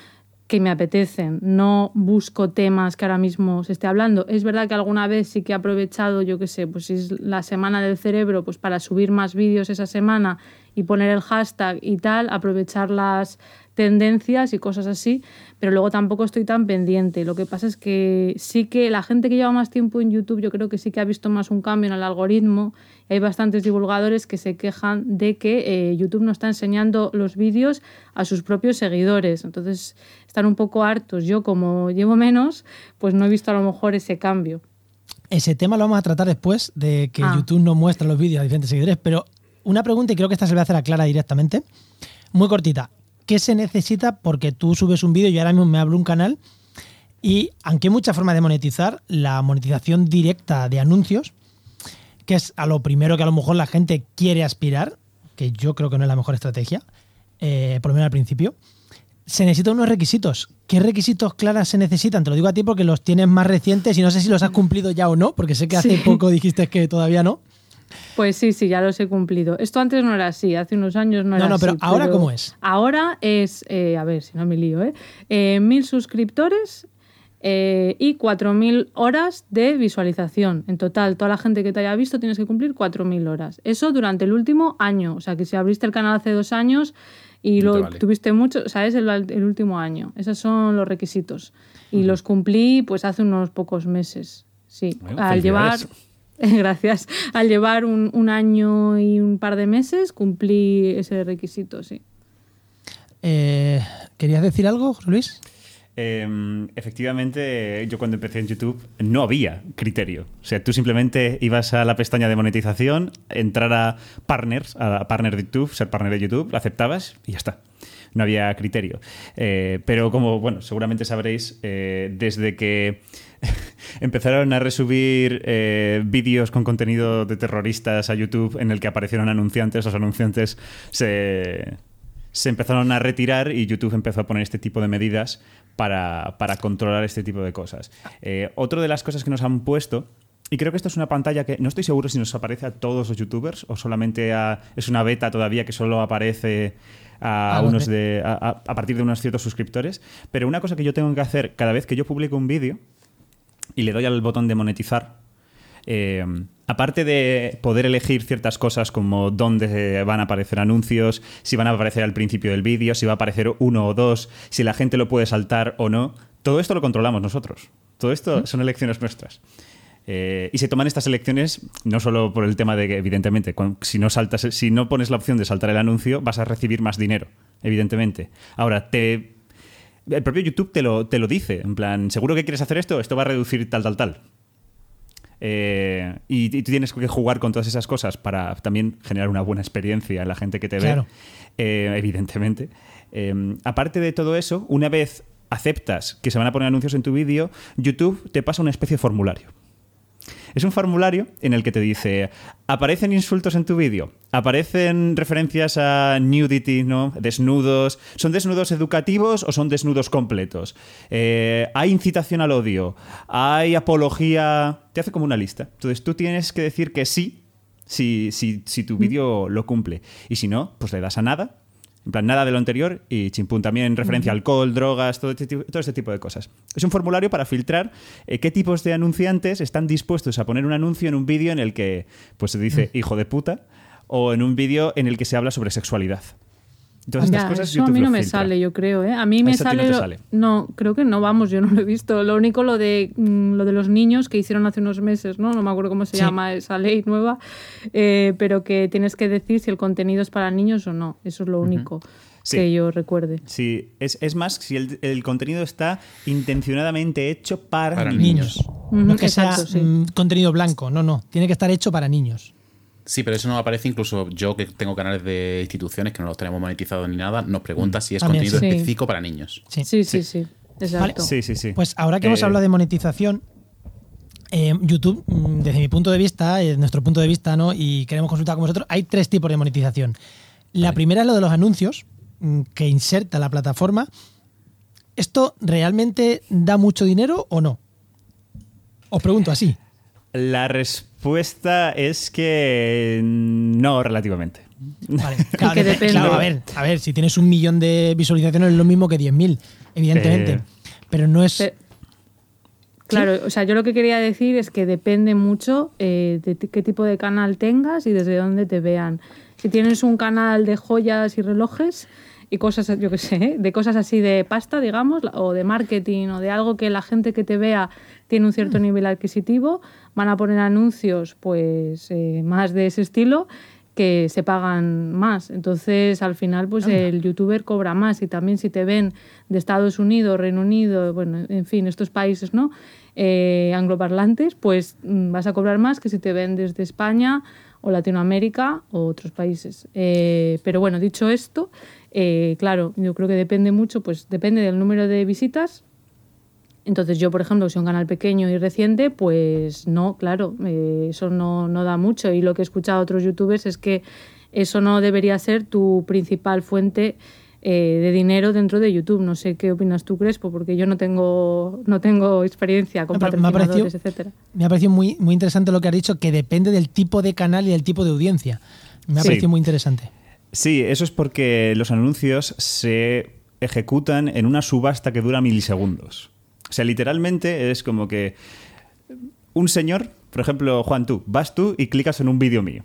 que me apetecen, no busco temas que ahora mismo se esté hablando. Es verdad que alguna vez sí que he aprovechado, yo qué sé, pues es la semana del cerebro, pues para subir más vídeos esa semana y poner el hashtag y tal, aprovechar las, tendencias y cosas así, pero luego tampoco estoy tan pendiente. Lo que pasa es que sí que la gente que lleva más tiempo en YouTube yo creo que sí que ha visto más un cambio en el algoritmo. Hay bastantes divulgadores que se quejan de que eh, YouTube no está enseñando los vídeos a sus propios seguidores. Entonces están un poco hartos. Yo como llevo menos, pues no he visto a lo mejor ese cambio. Ese tema lo vamos a tratar después de que ah. YouTube no muestra los vídeos a diferentes seguidores, pero una pregunta y creo que esta se le va a hacer a Clara directamente. Muy cortita. ¿Qué se necesita? Porque tú subes un vídeo y ahora mismo me hablo un canal y aunque hay muchas formas de monetizar, la monetización directa de anuncios, que es a lo primero que a lo mejor la gente quiere aspirar, que yo creo que no es la mejor estrategia, eh, por lo menos al principio, se necesitan unos requisitos. ¿Qué requisitos claras se necesitan? Te lo digo a ti porque los tienes más recientes y no sé si los has cumplido ya o no, porque sé que hace poco dijiste que todavía no. Pues sí, sí, ya los he cumplido. Esto antes no era así, hace unos años no era así. No, no, pero ahora cómo es. Ahora es, eh, a ver si no me lío, ¿eh? eh mil suscriptores eh, y 4.000 horas de visualización. En total, toda la gente que te haya visto tienes que cumplir 4.000 horas. Eso durante el último año. O sea, que si abriste el canal hace dos años y lo tuviste mucho, o sea, es el, último año. Esos son los requisitos. Y los cumplí pues hace unos pocos meses. Sí, al llevar... <laughs> Gracias. Al llevar un, año y un par de meses cumplí ese requisito, sí. Eh, ¿Querías decir algo, Luis? Em, efectivamente, yo cuando empecé en YouTube no había criterio. O sea, tú simplemente ibas a la pestaña de monetización, entrar a partners, a partner de YouTube, ser partner de YouTube, lo aceptabas y ya está. No había criterio. Eh, pero como, bueno, seguramente sabréis, eh, desde que <laughs> empezaron a resubir eh, vídeos con contenido de terroristas a YouTube en el que aparecieron anunciantes. Los anunciantes se, empezaron a retirar y YouTube empezó a poner este tipo de medidas para, controlar este tipo de cosas. Eh, otra de las cosas que nos han puesto y creo que esto es una pantalla que no estoy seguro si nos aparece a todos los youtubers o solamente es una beta todavía que solo aparece a, unos de, a, partir de unos ciertos suscriptores. Pero una cosa que yo tengo que hacer cada vez que yo publico un vídeo y le doy al botón de monetizar, eh, aparte de poder elegir ciertas cosas como dónde van a aparecer anuncios, si van a aparecer al principio del vídeo, si va a aparecer uno o dos, si la gente lo puede saltar o no, todo esto lo controlamos nosotros. Todo esto son elecciones nuestras. Eh, y se toman estas elecciones no solo por el tema de que, evidentemente, si no, saltas, si no pones la opción de saltar el anuncio, vas a recibir más dinero, evidentemente. Ahora, te, el propio YouTube te lo, te lo dice, en plan, seguro que quieres hacer esto, esto va a reducir tal, tal, tal. Eh, y, y tú tienes que jugar con todas esas cosas para también generar una buena experiencia en la gente que te Claro. ve, eh, evidentemente. Eh, aparte de todo eso, una vez aceptas que se van a poner anuncios en tu vídeo, YouTube te pasa una especie de formulario. Es un formulario en el que te dice, aparecen insultos en tu vídeo, aparecen referencias a nudity, ¿no? Desnudos. ¿Son desnudos educativos o son desnudos completos? Eh, hay incitación al odio, hay apología. Te hace como una lista. Entonces tú tienes que decir que sí si, si, si tu vídeo lo cumple. Y si no, pues le das a nada. En plan, nada de lo anterior y chimpún. También referencia a alcohol, drogas, todo este, tipo, todo este tipo de cosas. Es un formulario para filtrar eh, qué tipos de anunciantes están dispuestos a poner un anuncio en un vídeo en el que pues, se dice hijo de puta o en un vídeo en el que se habla sobre sexualidad. Todas Ya, estas cosas eso a mí no me filtra. sale, yo creo. ¿eh? A mí me a sale, no te lo- sale. No, creo que no, vamos, yo no lo he visto. Lo único lo de mm, lo de los niños que hicieron hace unos meses, ¿no? No me acuerdo cómo se Sí. llama esa ley nueva, eh, pero que tienes que decir si el contenido es para niños o no. Eso es lo único Sí. que yo recuerde. Sí, es, es más si el, el contenido está intencionadamente hecho para, Para niños. No que exacto, sea sí. mm, contenido blanco, no, no. Tiene que estar hecho para niños. Sí, pero eso no aparece incluso yo que tengo canales de instituciones que no los tenemos monetizados ni nada, nos pregunta si es También, contenido sí. específico para niños. Sí. Sí, sí, sí. Exacto. Sí, sí, sí. Pues ahora que hemos Eh, hablado de monetización, eh, YouTube, mm, desde mi punto de vista, desde nuestro punto de vista, ¿no? Y queremos consultar con vosotros, hay tres tipos de monetización. La primera es lo de los anuncios mm, que inserta la plataforma. ¿Esto realmente da mucho dinero o no? Os pregunto así. La respuesta es que no relativamente. Vale, <laughs> claro, que dep- depende. claro, a ver, a ver, si tienes un millón de visualizaciones es lo mismo que 10.000, evidentemente. Eh. Pero no es. Claro, o sea, yo lo que quería decir es que depende mucho eh, de qué tipo de canal tengas y desde dónde te vean. Si tienes un canal de joyas y relojes y cosas, yo qué sé, de cosas así de pasta, digamos, o de marketing o de algo que la gente que te vea tiene un cierto nivel adquisitivo, van a poner anuncios pues eh, más de ese estilo que se pagan más. Entonces, al final, pues el youtuber cobra más. Y también si te ven de Estados Unidos, Reino Unido, bueno, en fin, estos países, ¿no? Eh, angloparlantes, pues mm, vas a cobrar más que si te ven desde España o Latinoamérica o otros países. Eh, pero bueno, dicho esto, eh, claro, yo creo que depende mucho, pues depende del número de visitas, entonces yo, por ejemplo, si un canal pequeño y reciente, pues no, claro, eh, eso no, no da mucho. Y lo que he escuchado a otros youtubers es que eso no debería ser tu principal fuente eh, de dinero dentro de YouTube. No sé qué opinas tú, Crespo, porque yo no tengo, no tengo experiencia con Me me ha patrocinadores, parecido- etcétera. Me ha parecido muy, muy interesante lo que has dicho, que depende del tipo de canal y del tipo de audiencia. Me ha Sí. parecido muy interesante. Sí, eso es porque los anuncios se ejecutan en una subasta que dura milisegundos. O sea, literalmente es como que un señor, por ejemplo, Juan, tú, vas tú y clicas en un vídeo mío.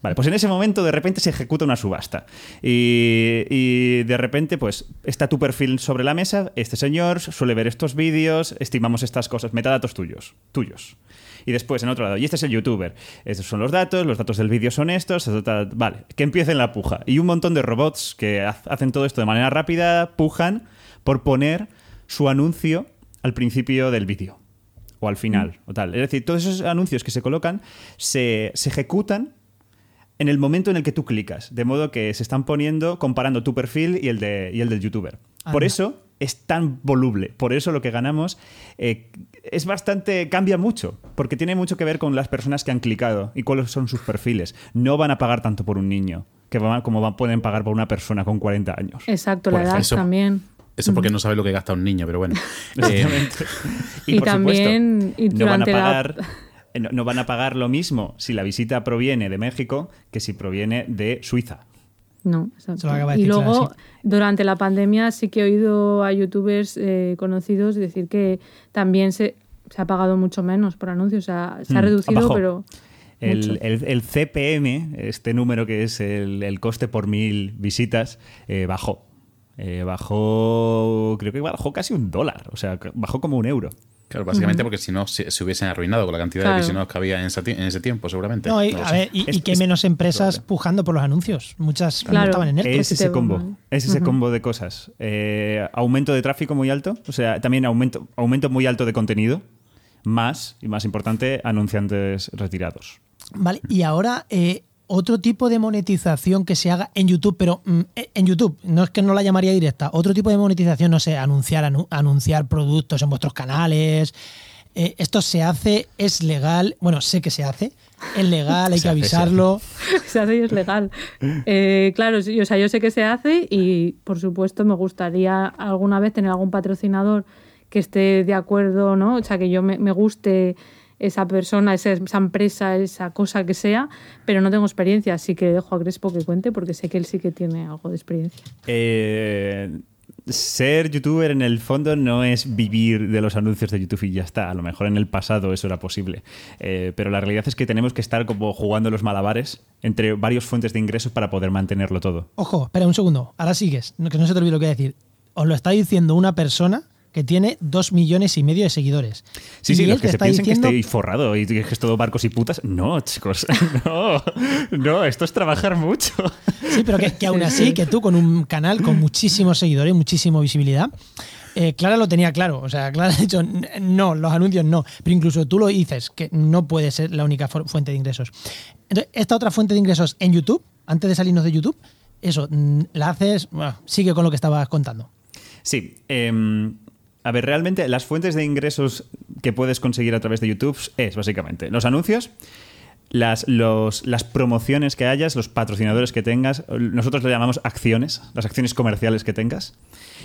Vale, pues en ese momento de repente se ejecuta una subasta. Y, y de repente, pues, está tu perfil sobre la mesa, este señor suele ver estos vídeos, estimamos estas cosas, metadatos tuyos, tuyos. Y después, en otro lado, y este es el youtuber. Estos son los datos, los datos del vídeo son estos, vale, que empiece la puja. Y un montón de robots que ha- hacen todo esto de manera rápida, pujan por poner su anuncio al principio del vídeo o al final o tal. Es decir, todos esos anuncios que se colocan se, se ejecutan en el momento en el que tú clicas, de modo que se están poniendo comparando tu perfil y el, de, y el del youtuber. Por Anda. eso es tan voluble, por eso lo que ganamos eh, es bastante, cambia mucho, porque tiene mucho que ver con las personas que han clicado y cuáles son sus perfiles. No van a pagar tanto por un niño que van- como van- pueden pagar por una persona con 40 años. Exacto, Por la edad también. Eso porque no sabe lo que gasta un niño, pero bueno. <laughs> Eh, <laughs> Exactamente. Y por también, y no van a la- pagar. <laughs> No, no van a pagar lo mismo si la visita proviene de México que si proviene de Suiza. No, exacto. Se lo acaba de y decir luego, durante la pandemia sí que he oído a youtubers eh, conocidos decir que también se, se ha pagado mucho menos por anuncios. O sea, se ha Mm, reducido, pero El, el- el CPM, este número que es el, el coste por mil visitas, eh, bajó. Eh, bajó, creo que bajó casi un dólar, o sea, bajó como un euro. Claro, básicamente porque si no se, se hubiesen arruinado con la cantidad Claro. de visionados que había en ese, ti- en ese tiempo, seguramente. No, y, No a ver, y, que menos empresas pujando por los anuncios. Muchas no Claro. estaban en. Es ese te- combo, es ese combo de cosas. Eh, aumento de tráfico muy alto, o sea, también aumento, aumento muy alto de contenido, más, y más importante, anunciantes retirados. Vale, y ahora eh, otro tipo de monetización que se haga en YouTube, pero mm, eh, en YouTube, no es que no la llamaría directa, otro tipo de monetización, no sé, anunciar, anu- anunciar productos en vuestros canales. Eh, esto se hace, es legal, bueno, sé que se hace, es legal, hay que <laughs> avisarlo. se hace y es legal. Eh, claro, sí, o sea, yo sé que se hace y por supuesto me gustaría alguna vez tener algún patrocinador que esté de acuerdo, ¿no? O sea, que yo me, me guste esa persona, esa, esa empresa, esa cosa que sea, pero no tengo experiencia, así que dejo a Crespo que cuente porque sé que él sí que tiene algo de experiencia. Eh, ser youtuber en el fondo no es vivir de los anuncios de YouTube y ya está. A lo mejor en el pasado eso era posible. Eh, pero la realidad es que tenemos que estar como jugando los malabares entre varias fuentes de ingresos para poder mantenerlo todo. Ojo, espera un segundo, ahora sigues, no- que no se te olvide lo que voy a decir. Os lo está diciendo una persona que tiene dos millones y medio de seguidores. Sí, sí, los que se piensen diciendo- que estoy forrado y que es todo barcos y putas. No, chicos. <laughs> No, no, esto es trabajar mucho. Sí, pero que, que aún así, que tú con un canal con muchísimos seguidores, muchísima visibilidad, eh, Clara lo tenía claro. O sea, Clara <laughs> ha dicho, "N- no, los anuncios no. Pero incluso tú lo dices, que no puede ser la única fu- fuente de ingresos. Entonces, esta otra fuente de ingresos en YouTube, antes de salirnos de YouTube, eso, mm, la haces, bueno, sigue con lo que estabas contando. Sí. em, a ver, realmente las fuentes de ingresos que puedes conseguir a través de YouTube es básicamente los anuncios, las, los- las promociones que hayas, los patrocinadores que tengas, nosotros le llamamos acciones, las acciones comerciales que tengas,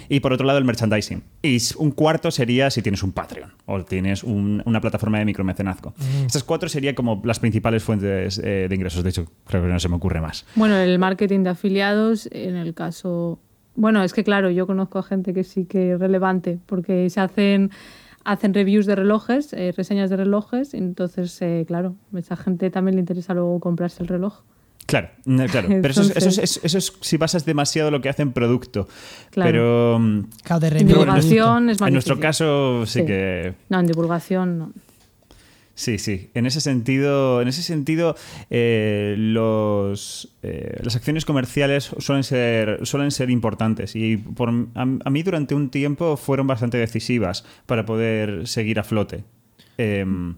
y por otro lado el merchandising. Y un cuarto sería si tienes un Patreon o tienes un- una plataforma de micromecenazgo. Estas cuatro serían como las principales fuentes eh, de ingresos. De hecho, creo que no se me ocurre más. Bueno, el marketing de afiliados, en el caso. Bueno, es que claro, yo conozco a gente que sí que es relevante, porque se hacen, hacen reviews de relojes, eh, reseñas de relojes, y entonces, eh, claro, a esa gente también le interesa luego comprarse el reloj. Claro, claro. Pero eso es, eso, es, eso es si basas demasiado lo que hace en producto. Claro. Pero Claro, de En divulgación es más en nuestro caso sí, Sí. que No, en divulgación no. Sí, sí. En ese sentido, en ese sentido, eh, los eh, las acciones comerciales suelen ser suelen ser importantes y por, a, a mí durante un tiempo fueron bastante decisivas para poder seguir a flote. Em,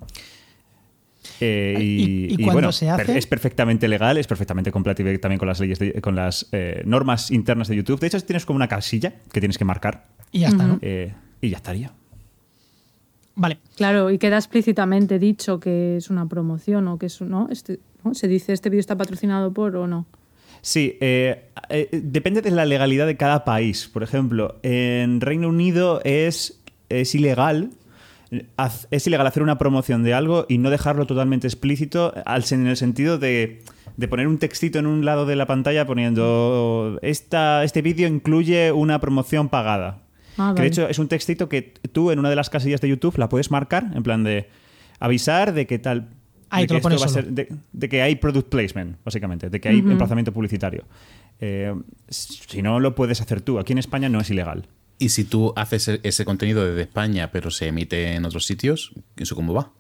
eh, y, ¿Y- y bueno, se hace? es perfectamente legal, es perfectamente compatible también con las leyes, de- con las eh, normas internas de YouTube. De hecho, tienes como una casilla que tienes que marcar Y ya está, ¿no? eh, y ya estaría. Vale. Claro, y queda explícitamente dicho que es una promoción o que es un- ¿no? Este, ¿no? Se dice este vídeo está patrocinado por o no. Sí, eh, eh, depende de la legalidad de cada país. Por ejemplo, en Reino Unido es, es ilegal. Es ilegal hacer una promoción de algo y no dejarlo totalmente explícito en el sentido de, de poner un textito en un lado de la pantalla poniendo esta, este vídeo incluye una promoción pagada. Ah, Que de hecho es un textito que tú en una de las casillas de YouTube la puedes marcar en plan de avisar de que tal Ahí de te que lo pones esto va a solo. ser- de, de que hay product placement, básicamente, de que hay emplazamiento publicitario. Eh, si no lo puedes hacer tú, aquí en España no es ilegal. Y si tú haces e- ese contenido desde España, pero se emite en otros sitios, ¿eso cómo va?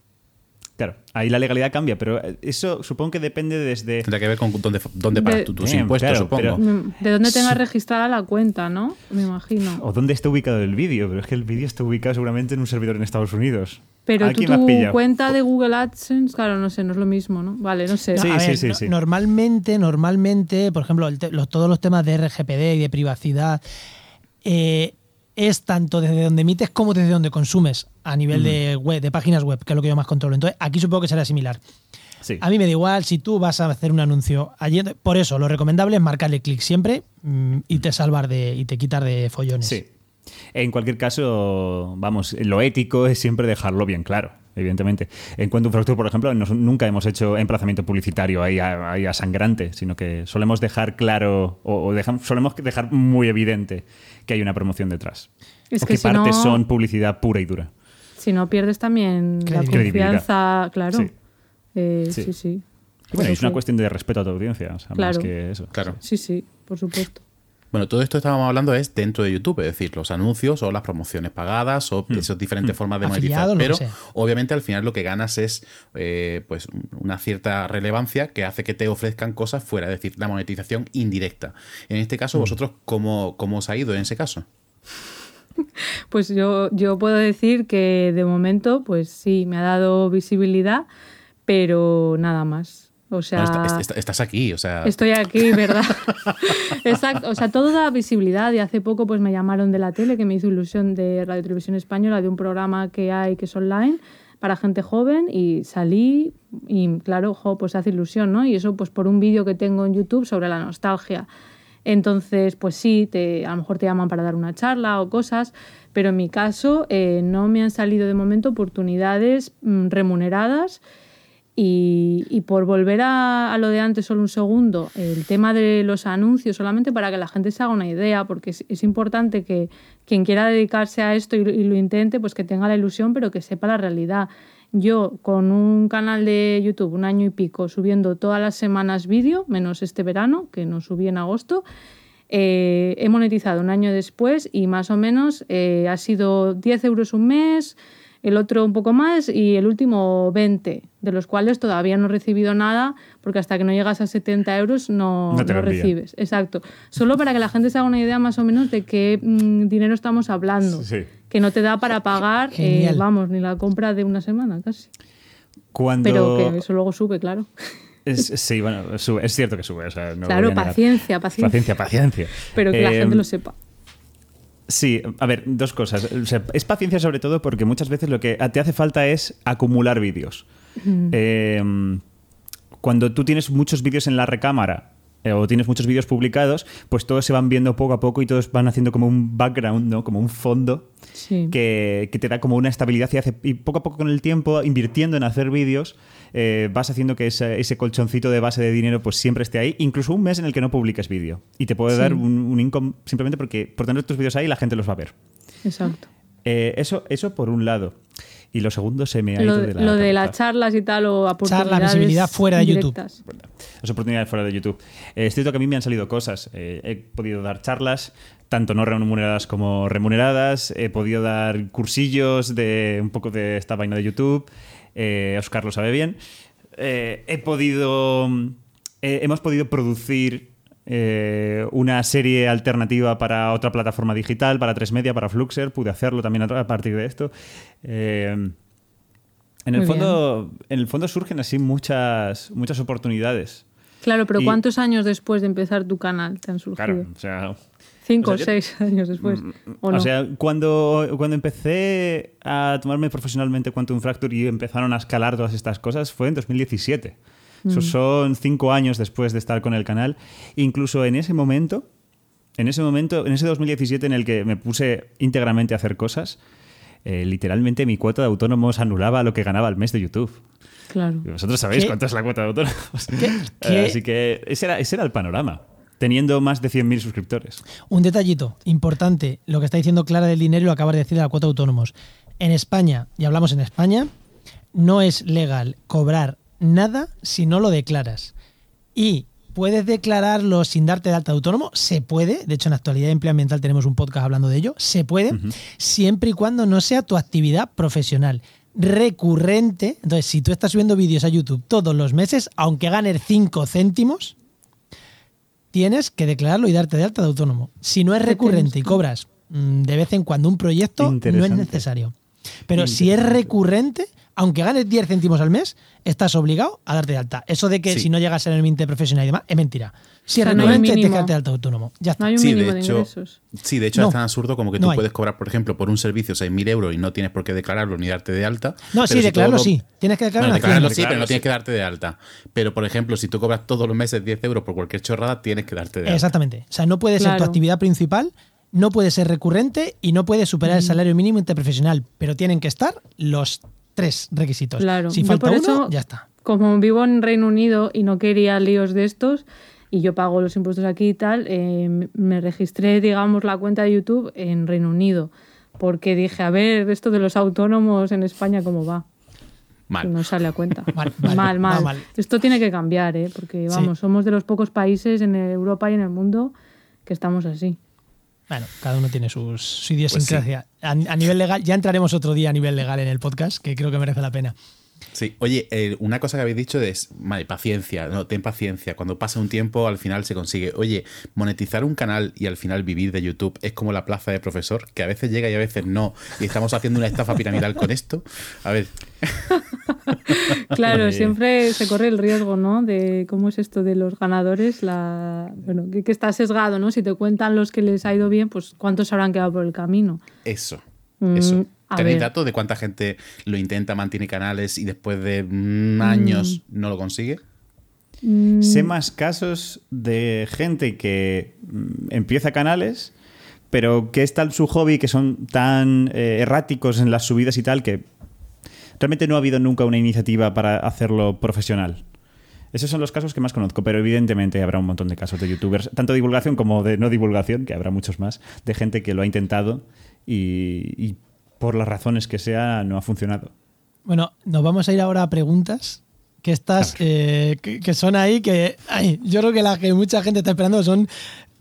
Claro, ahí la legalidad cambia, pero eso supongo que depende desde... Tendrá que ver con dónde, dónde pagas De- tú tus Bien, impuestos, claro, supongo. pero- Mm, De dónde tengas registrada la cuenta, ¿no? Me imagino. O dónde está ubicado el vídeo, pero es que el vídeo está ubicado seguramente en un servidor en Estados Unidos. Pero tú, tu cuenta de Google AdSense, claro, no sé, no es lo mismo, ¿no? Vale, no sé. No, Sí, a sí, sí, no- sí. Normalmente, normalmente, por ejemplo, el te- los- todos los temas de RGPD y de privacidad eh, es tanto desde donde emites como desde donde consumes a nivel de web, de páginas web, que es lo que yo más controlo. Entonces, aquí supongo que será similar. Sí. A mí me da igual si tú vas a hacer un anuncio allí. Por eso, lo recomendable es marcarle clic siempre mm, y te salvar de y te quitar de follones. Sí. En cualquier caso, vamos, lo ético es siempre dejarlo bien claro, evidentemente. En Quantum Fracture, por ejemplo, nos- nunca hemos hecho emplazamiento publicitario ahí a, ahí a sangrante, sino que solemos dejar claro o, o dejan- solemos dejar muy evidente que hay una promoción detrás. Es o que que, si partes no- son publicidad pura y dura. Si no pierdes también la confianza, claro. Sí. Eh, Sí. sí, sí. Y bueno, es una cuestión de respeto a tu audiencia, o sea, más que eso. Claro. Sí, sí, por supuesto. Bueno, todo esto que estábamos hablando es dentro de YouTube, es decir, los anuncios o las promociones pagadas o esas diferentes formas de Afiliado, monetizar. Pero obviamente al final lo que ganas es eh, pues una cierta relevancia que hace que te ofrezcan cosas fuera, es decir, la monetización indirecta. En este caso, vosotros, ¿cómo, cómo os ha ido en ese caso? <laughs> Pues yo, yo puedo decir que de momento, pues sí, me ha dado visibilidad, pero nada más. O sea, Bueno, está- está- estás aquí, o sea, Estoy aquí, ¿verdad? <laughs> Exacto. O sea, todo da visibilidad. Y hace poco pues me llamaron de la tele, que me hizo ilusión de Radio Televisión Española, de un programa que hay que es online para gente joven y salí y claro, jo, pues hace ilusión, ¿no? Y eso pues por un vídeo que tengo en YouTube sobre la nostalgia. Entonces, pues sí, te, a lo mejor te llaman para dar una charla o cosas, pero en mi caso eh, no me han salido de momento oportunidades mm, remuneradas y, por volver a, lo de antes solo un segundo, el tema de los anuncios, solamente para que la gente se haga una idea, porque es, importante que quien quiera dedicarse a esto y lo intente, pues que tenga la ilusión, pero que sepa la realidad. Yo con un canal de YouTube, un año y pico, subiendo todas las semanas vídeo, menos este verano, que no subí en agosto, eh, he monetizado un año después y más o menos eh, ha sido 10 euros un mes, el otro un poco más y el último 20, de los cuales todavía no he recibido nada, porque hasta que no llegas a 70 euros no, No te recibes. Exacto. Solo para que la gente se haga una idea más o menos de qué mm, dinero estamos hablando. Sí. Que no te da para pagar, eh, vamos, ni la compra de una semana casi. Cuando... Pero que eso luego sube, claro. Es- sí, bueno, sube, es cierto que sube. o sea, no lo claro, paciencia, paciencia, Paciencia, paciencia. Pero que la Eh, gente lo sepa. Sí, a ver, dos cosas. O sea, es paciencia sobre todo porque muchas veces lo que te hace falta es acumular vídeos. Eh, cuando tú tienes muchos vídeos en la recámara eh, o tienes muchos vídeos publicados, pues todos se van viendo poco a poco y todos van haciendo como un background, ¿no? Como un fondo Sí. que, que te da como una estabilidad y, hace, y poco a poco con el tiempo, invirtiendo en hacer vídeos, eh, vas haciendo que ese, ese colchoncito de base de dinero pues siempre esté ahí, incluso un mes en el que no publiques vídeo. Y te puede Sí. dar un, un income simplemente porque por tener tus vídeos ahí la gente los va a ver. Exacto. Eh, eso, eso por un lado. Y lo segundo se me ha Lo, ido de- de la lo de las charlas y tal o oportunidades visibilidad fuera de YouTube. Las oportunidades fuera de YouTube. Eh, es cierto que a mí me han salido cosas. Eh, he podido dar charlas, tanto no remuneradas como remuneradas. He podido dar cursillos de un poco de esta vaina de YouTube. Eh, Oscar lo sabe bien. Eh, he podido. eh, hemos podido producir eh, una serie alternativa para otra plataforma digital, para 3 Media, para Fluxer. Pude hacerlo también a, partir de esto. En el, Muy fondo, en el fondo surgen así muchas, muchas oportunidades. Claro, pero Y- ¿cuántos años después de empezar tu canal te han surgido? Claro, o sea, Cinco o o sea, yo- seis <laughs> años después. ¿o o no? sea, cuando, cuando empecé a tomarme profesionalmente Quantum Fracture y empezaron a escalar todas estas cosas fue en 2017. Eso son cinco años después de estar con el canal. Incluso en ese momento, en ese momento, en ese 2017 en el que me puse íntegramente a hacer cosas, eh, literalmente mi cuota de autónomos anulaba lo que ganaba al mes de YouTube. claro. Y Vosotros sabéis ¿Qué? cuánto es la cuota de autónomos. ¿Qué? ¿Qué? <laughs> Así que ese era, ese era el panorama, teniendo más de 100.000 suscriptores. Un detallito importante, lo que está diciendo Clara del dinero y lo acaba de decir de la cuota de autónomos. En España, y hablamos en España, no es legal cobrar nada si no lo declaras. Y puedes declararlo sin darte de alta de autónomo, se puede, de hecho en actualidad de empleo ambiental tenemos un podcast hablando de ello, se puede, siempre y cuando no sea tu actividad profesional recurrente. Entonces, si tú estás subiendo vídeos a YouTube todos los meses, aunque ganes 5 céntimos, tienes que declararlo y darte de alta de autónomo. Si no es ¿Qué recurrente y cobras mm, de vez en cuando un proyecto, no es necesario. Pero si es recurrente, aunque ganes 10 céntimos al mes, estás obligado a darte de alta. Eso de que Sí. si no llegas a ser el límite profesional y demás, es mentira. Si O es sea, no hay recurrente, tienes que mínimo. darte de alta autónomo. Ya está. No hay un Sí, mínimo de de, hecho, ingresos. sí, de hecho No, es tan absurdo como que no tú puedes cobrar, por ejemplo, por un servicio 6.000 euros y no tienes por qué declararlo ni darte de alta. No, pero sí, si declararlo sí. Tienes que declararlo Bueno, en declararlo sí, pero no tienes que darte de alta. Pero, por ejemplo, si tú cobras todos los meses 10 euros por cualquier chorrada, tienes que darte de alta. Exactamente. O sea, no puede ser tu actividad principal, no puede ser recurrente y no puede superar el Mm. salario mínimo interprofesional. Pero tienen que estar los tres requisitos. Claro. Si falta por uno, eso, ya está. Como vivo en Reino Unido y no quería líos de estos, y yo pago los impuestos aquí y tal, eh, me registré, digamos, la cuenta de YouTube en Reino Unido. Porque dije, a ver, esto de los autónomos en España, ¿cómo va? Mal. No sale a cuenta. <laughs> Mal, mal, mal, va mal. mal. Esto tiene que cambiar, ¿eh? porque Sí. vamos, somos de los pocos países en Europa y en el mundo que estamos así. Bueno, cada uno tiene sus, su idiosincrasia. a, a nivel legal, ya entraremos otro día a nivel legal en el podcast, que creo que merece la pena. Sí, oye, eh, una cosa que habéis dicho es, vale, paciencia, no, ten paciencia. Cuando pasa un tiempo, al final se consigue. Oye, monetizar un canal y al final vivir de YouTube es como la plaza de profesor, que a veces llega y a veces no. Y estamos haciendo una estafa piramidal con esto. A ver. <laughs> claro, siempre se corre el riesgo, ¿no? De cómo es esto de los ganadores, la bueno, que, que está sesgado, ¿no? Si te cuentan los que les ha ido bien, pues cuántos habrán quedado por el camino. Eso. Mm, Eso. ¿Tenéis datos de cuánta gente lo intenta, mantiene canales y después de mm, años no lo consigue? Mm, Sé más casos de gente que mm, empieza canales, pero que es tal su hobby, que son tan eh, erráticos en las subidas y tal, que realmente no ha habido nunca una iniciativa para hacerlo profesional. Esos son los casos que más conozco, pero evidentemente habrá un montón de casos de youtubers, tanto de divulgación como de no divulgación, que habrá muchos más, de gente que lo ha intentado y, y por las razones que sea no ha funcionado. Bueno, nos vamos a ir ahora a preguntas que estas eh, que, que son ahí que ay, yo creo que la que mucha gente está esperando son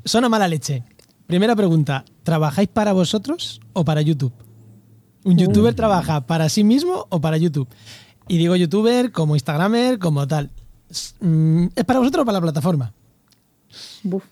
son a mala leche. Primera pregunta, ¿trabajáis para vosotros o para YouTube? ¿Un youtuber trabaja para sí mismo o para YouTube? Y digo youtuber como instagramer, como tal. Mm, ¿Es para vosotros o para la plataforma? Buf.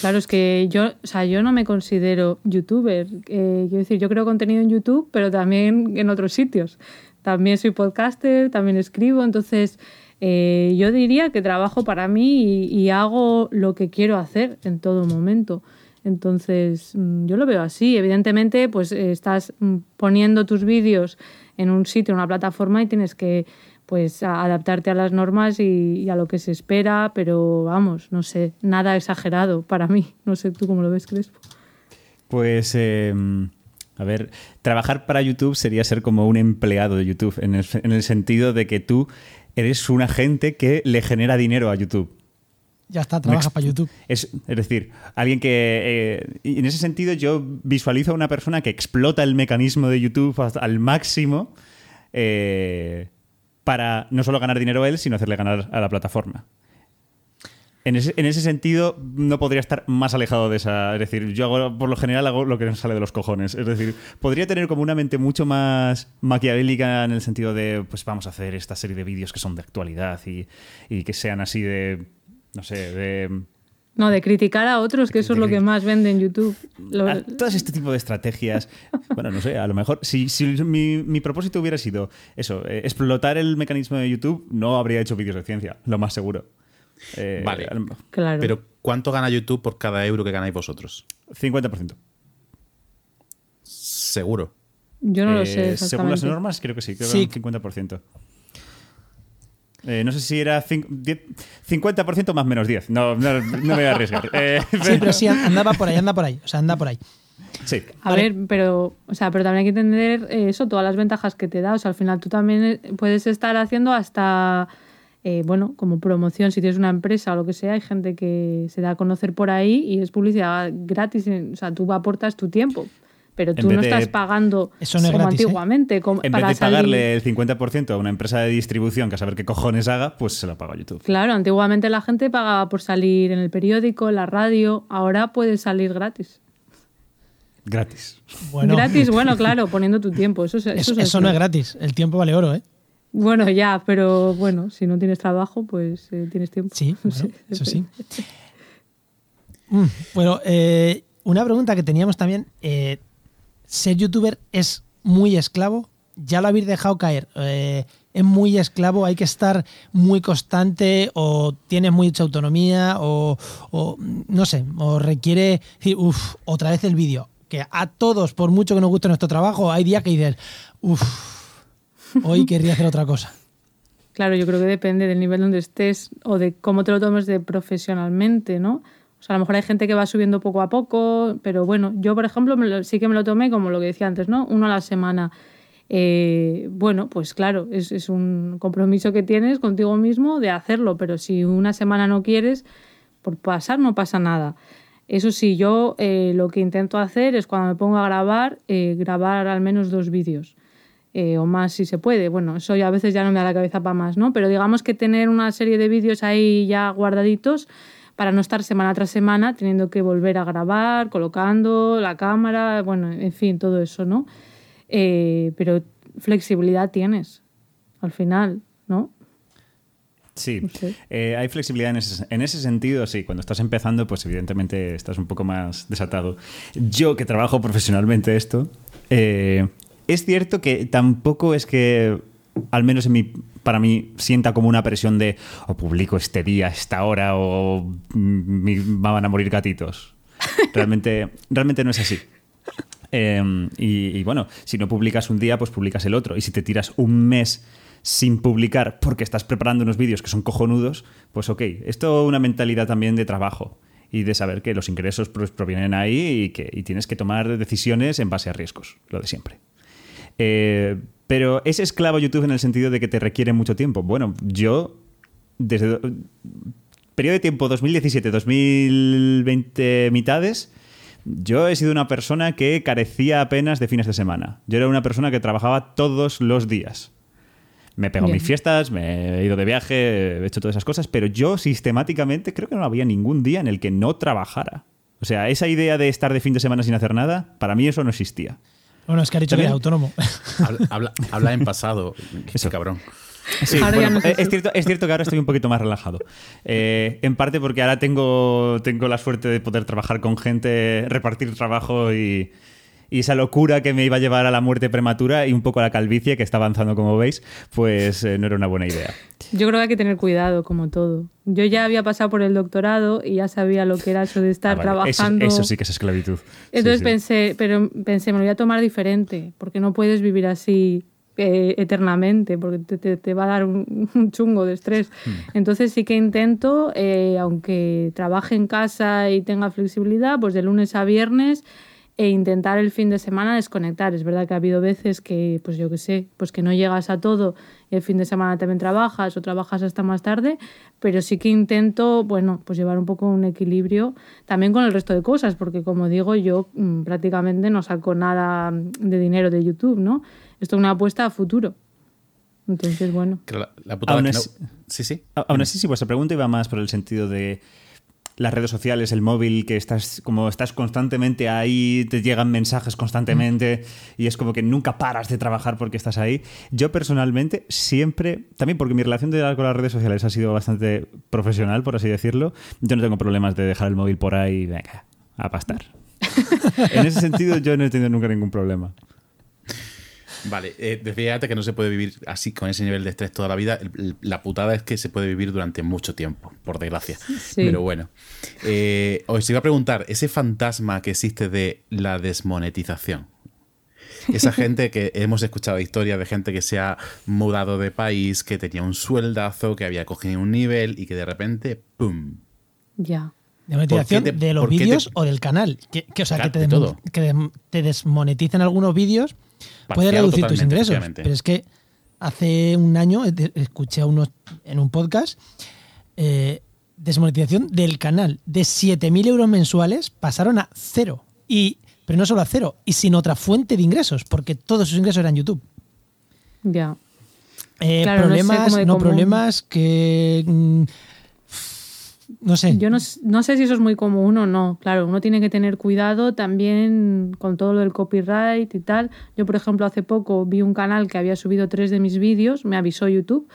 Claro, es que yo, o sea, yo no me considero youtuber. Eh, quiero decir, yo creo contenido en YouTube, pero también en otros sitios. También soy podcaster, también escribo, entonces eh, yo diría que trabajo para mí y, hago lo que quiero hacer en todo momento. Entonces, mm, yo lo veo así. Evidentemente, pues eh, estás mm, poniendo tus vídeos en un sitio, en una plataforma y tienes que pues a- adaptarte a las normas y, y a lo que se espera, pero vamos, no sé, nada exagerado para mí. No sé tú cómo lo ves, Crespo. Pues, eh, a ver, trabajar para YouTube sería ser como un empleado de YouTube, en el, en el sentido de que tú eres un agente que le genera dinero a YouTube. Ya está, trabajas para YouTube. Es, es decir, alguien que. eh, en ese sentido, yo visualizo a una persona que explota el mecanismo de YouTube al máximo eh, para no solo ganar dinero a él, sino hacerle ganar a la plataforma. En ese, en ese sentido, no podría estar más alejado de esa. Es decir, yo hago, por lo general hago lo que me sale de los cojones. Es decir, podría tener como una mente mucho más maquiavélica en el sentido de, pues vamos a hacer esta serie de vídeos que son de actualidad y que sean así de. No sé, de. No, de criticar a otros, que eso es lo que más vende en YouTube. Lo- a todas este tipo de estrategias. <laughs> Bueno, no sé, a lo mejor si, si mi, mi propósito hubiera sido eso, eh, explotar el mecanismo de YouTube, no habría hecho vídeos de ciencia, lo más seguro. Eh, Vale. claro. Pero ¿cuánto gana YouTube por cada euro que ganáis vosotros? 50%. Seguro. yo no lo Eh, sé según exactamente. las normas, creo que sí, creo Sí. que un 50%. Eh, no sé si era cin- 10 50% más menos 10. No, no, no me voy a arriesgar. <laughs> Eh, Sí, pero sí, andaba por ahí, anda por ahí. O sea, anda por ahí. sí. A Vale. ver, pero, o sea, pero también hay que entender eh, eso, todas las ventajas que te da. O sea, al final tú también eh, puedes estar haciendo hasta, eh, bueno, como promoción, si tienes una empresa o lo que sea, hay gente que se da a conocer por ahí y es publicidad gratis. O sea, tú aportas tu tiempo, pero tú no de- estás pagando Eso no es como gratis, ¿eh? antiguamente. como- En para vez de salir- pagarle el 50% a una empresa de distribución que a saber qué cojones haga, pues se lo paga YouTube. Claro, antiguamente la gente pagaba por salir en el periódico, en la radio, ahora puedes salir gratis. Gratis. Bueno, Gratis, <laughs> bueno, claro, poniendo tu tiempo. Eso, es- eso, eso, es eso no es gratis. El tiempo vale oro, ¿eh? Bueno, ya, pero bueno, si no tienes trabajo, pues eh, tienes tiempo. Sí, No <laughs> bueno, eso sí. Mm, bueno, eh, una pregunta que teníamos también. eh, ¿Ser youtuber es muy esclavo? ¿Ya lo habéis dejado caer? Eh, ¿Es muy esclavo? ¿Hay que estar muy constante? ¿O tienes mucha autonomía? ¿O, o, no sé, o requiere decir, uff, otra vez el vídeo? Que a todos, por mucho que nos guste nuestro trabajo, hay días que dices, uff, hoy <laughs> querría hacer otra cosa. Claro, yo creo que depende del nivel donde estés o de cómo te lo tomes de profesionalmente, ¿no? O sea, a lo mejor hay gente que va subiendo poco a poco, pero bueno, yo, por ejemplo, sí que me lo tomé como lo que decía antes, ¿no? Uno a la semana. Eh, bueno, pues claro, es, un compromiso que tienes contigo mismo de hacerlo, pero si una semana no quieres, por pasar no pasa nada. Eso sí, yo eh, lo que intento hacer es cuando me pongo a grabar, eh, grabar al menos dos vídeos o más si se puede. Bueno, eso ya a veces ya no me da la cabeza para más, ¿no? Pero digamos que tener una serie de vídeos ahí ya guardaditos, para no estar semana tras semana teniendo que volver a grabar, colocando la cámara, bueno, en fin, todo eso, ¿no? Eh, pero flexibilidad tienes, al final, ¿no? Sí, eh, hay flexibilidad en ese, en ese sentido, sí. Cuando estás empezando, pues evidentemente estás un poco más desatado. Yo que trabajo profesionalmente esto, eh, es cierto que tampoco es que, al menos en mi, para mí, sienta como una presión de o publico este día, esta hora, o mm, me van a morir gatitos. <laughs> Realmente, realmente no es así. Eh, y, y bueno, si no publicas un día, pues publicas el otro. Y si te tiras un mes sin publicar porque estás preparando unos vídeos que son cojonudos, pues ok, esto es una mentalidad también de trabajo y de saber que los ingresos pues, provienen ahí y que y tienes que tomar decisiones en base a riesgos, lo de siempre. Eh, pero es esclavo YouTube en el sentido de que te requiere mucho tiempo. Bueno, yo desde do- periodo de tiempo 2017-2020 mitades, yo he sido una persona que carecía apenas de fines de semana. Yo era una persona que trabajaba todos los días. Me pego Bien. mis fiestas, me he ido de viaje, he hecho todas esas cosas, pero yo sistemáticamente creo que no había ningún día en el que no trabajara. O sea, esa idea de estar de fin de semana sin hacer nada, para mí eso no existía. Bueno, es que ha dicho que era autónomo. <laughs> Habla, habla- habla en pasado, ese Eso. cabrón. Sí, Ahora ya bueno, no sé eh, es, cierto, es cierto que ahora estoy un poquito más relajado. Eh, en parte porque ahora tengo, tengo la suerte de poder trabajar con gente, repartir trabajo y, y esa locura que me iba a llevar a la muerte prematura y un poco a la calvicie que está avanzando, como veis, pues eh, no era una buena idea. Yo creo que hay que tener cuidado, como todo. Yo ya había pasado por el doctorado y ya sabía lo que era eso de estar Ah, vale. Eso- trabajando. Eso, sí que es esclavitud. Sí, Entonces sí. pensé, pero pensé, me lo voy a tomar diferente, porque no puedes vivir así eh, eternamente, porque te, te- te va a dar un, <laughs> un chungo de estrés. Hmm. Entonces sí que intento, eh, aunque trabaje en casa y tenga flexibilidad, pues de lunes a viernes e intentar el fin de semana desconectar. Es verdad que ha habido veces que, pues yo qué sé, pues que no llegas a todo y el fin de semana también trabajas o trabajas hasta más tarde, pero sí que intento, bueno, pues llevar un poco un equilibrio también con el resto de cosas, porque como digo, yo mm, prácticamente no saco nada de dinero de YouTube, ¿no? Esto es una apuesta a futuro. Entonces, bueno. Que la, la putada Aún es que así- no- Sí, sí. Aún así, si vuestra pregunta iba más por el sentido de las redes sociales, el móvil, que estás como estás constantemente ahí, te llegan mensajes constantemente y es como que nunca paras de trabajar porque estás ahí. Yo personalmente siempre, también porque mi relación de- con las redes sociales ha sido bastante profesional, por así decirlo, yo no tengo problemas de dejar el móvil por ahí, venga, a pastar. <laughs> en ese sentido yo no he tenido nunca ningún problema. Vale, eh, fíjate que no se puede vivir así con ese nivel de estrés toda la vida. La putada es que se puede vivir durante mucho tiempo, por desgracia. Sí. Pero bueno, Eh, os iba a preguntar, ese fantasma que existe de la desmonetización. Esa <laughs> gente que hemos escuchado historias de gente que se ha mudado de país, que tenía un sueldazo, que había cogido un nivel y que de repente, ¡pum! Ya. ¿De monetización ¿Por qué te- de los te- vídeos o del canal? Que, que, o sea, que te, de todo. que te desmonetizan algunos vídeos, puede reducir tus ingresos. Pero es que hace un año escuché a unos en un podcast eh, desmonetización del canal de 7.000 euros mensuales pasaron a cero. Y, pero no solo a cero, y sin otra fuente de ingresos, porque todos sus ingresos eran YouTube. Ya. Eh, Claro, no sé problemas, no problemas que... mm, no sé. Yo no, no sé si eso es muy común o no. Claro, uno tiene que tener cuidado también con todo lo del copyright y tal. Yo, por ejemplo, hace poco vi un canal que había subido tres de mis vídeos, me avisó YouTube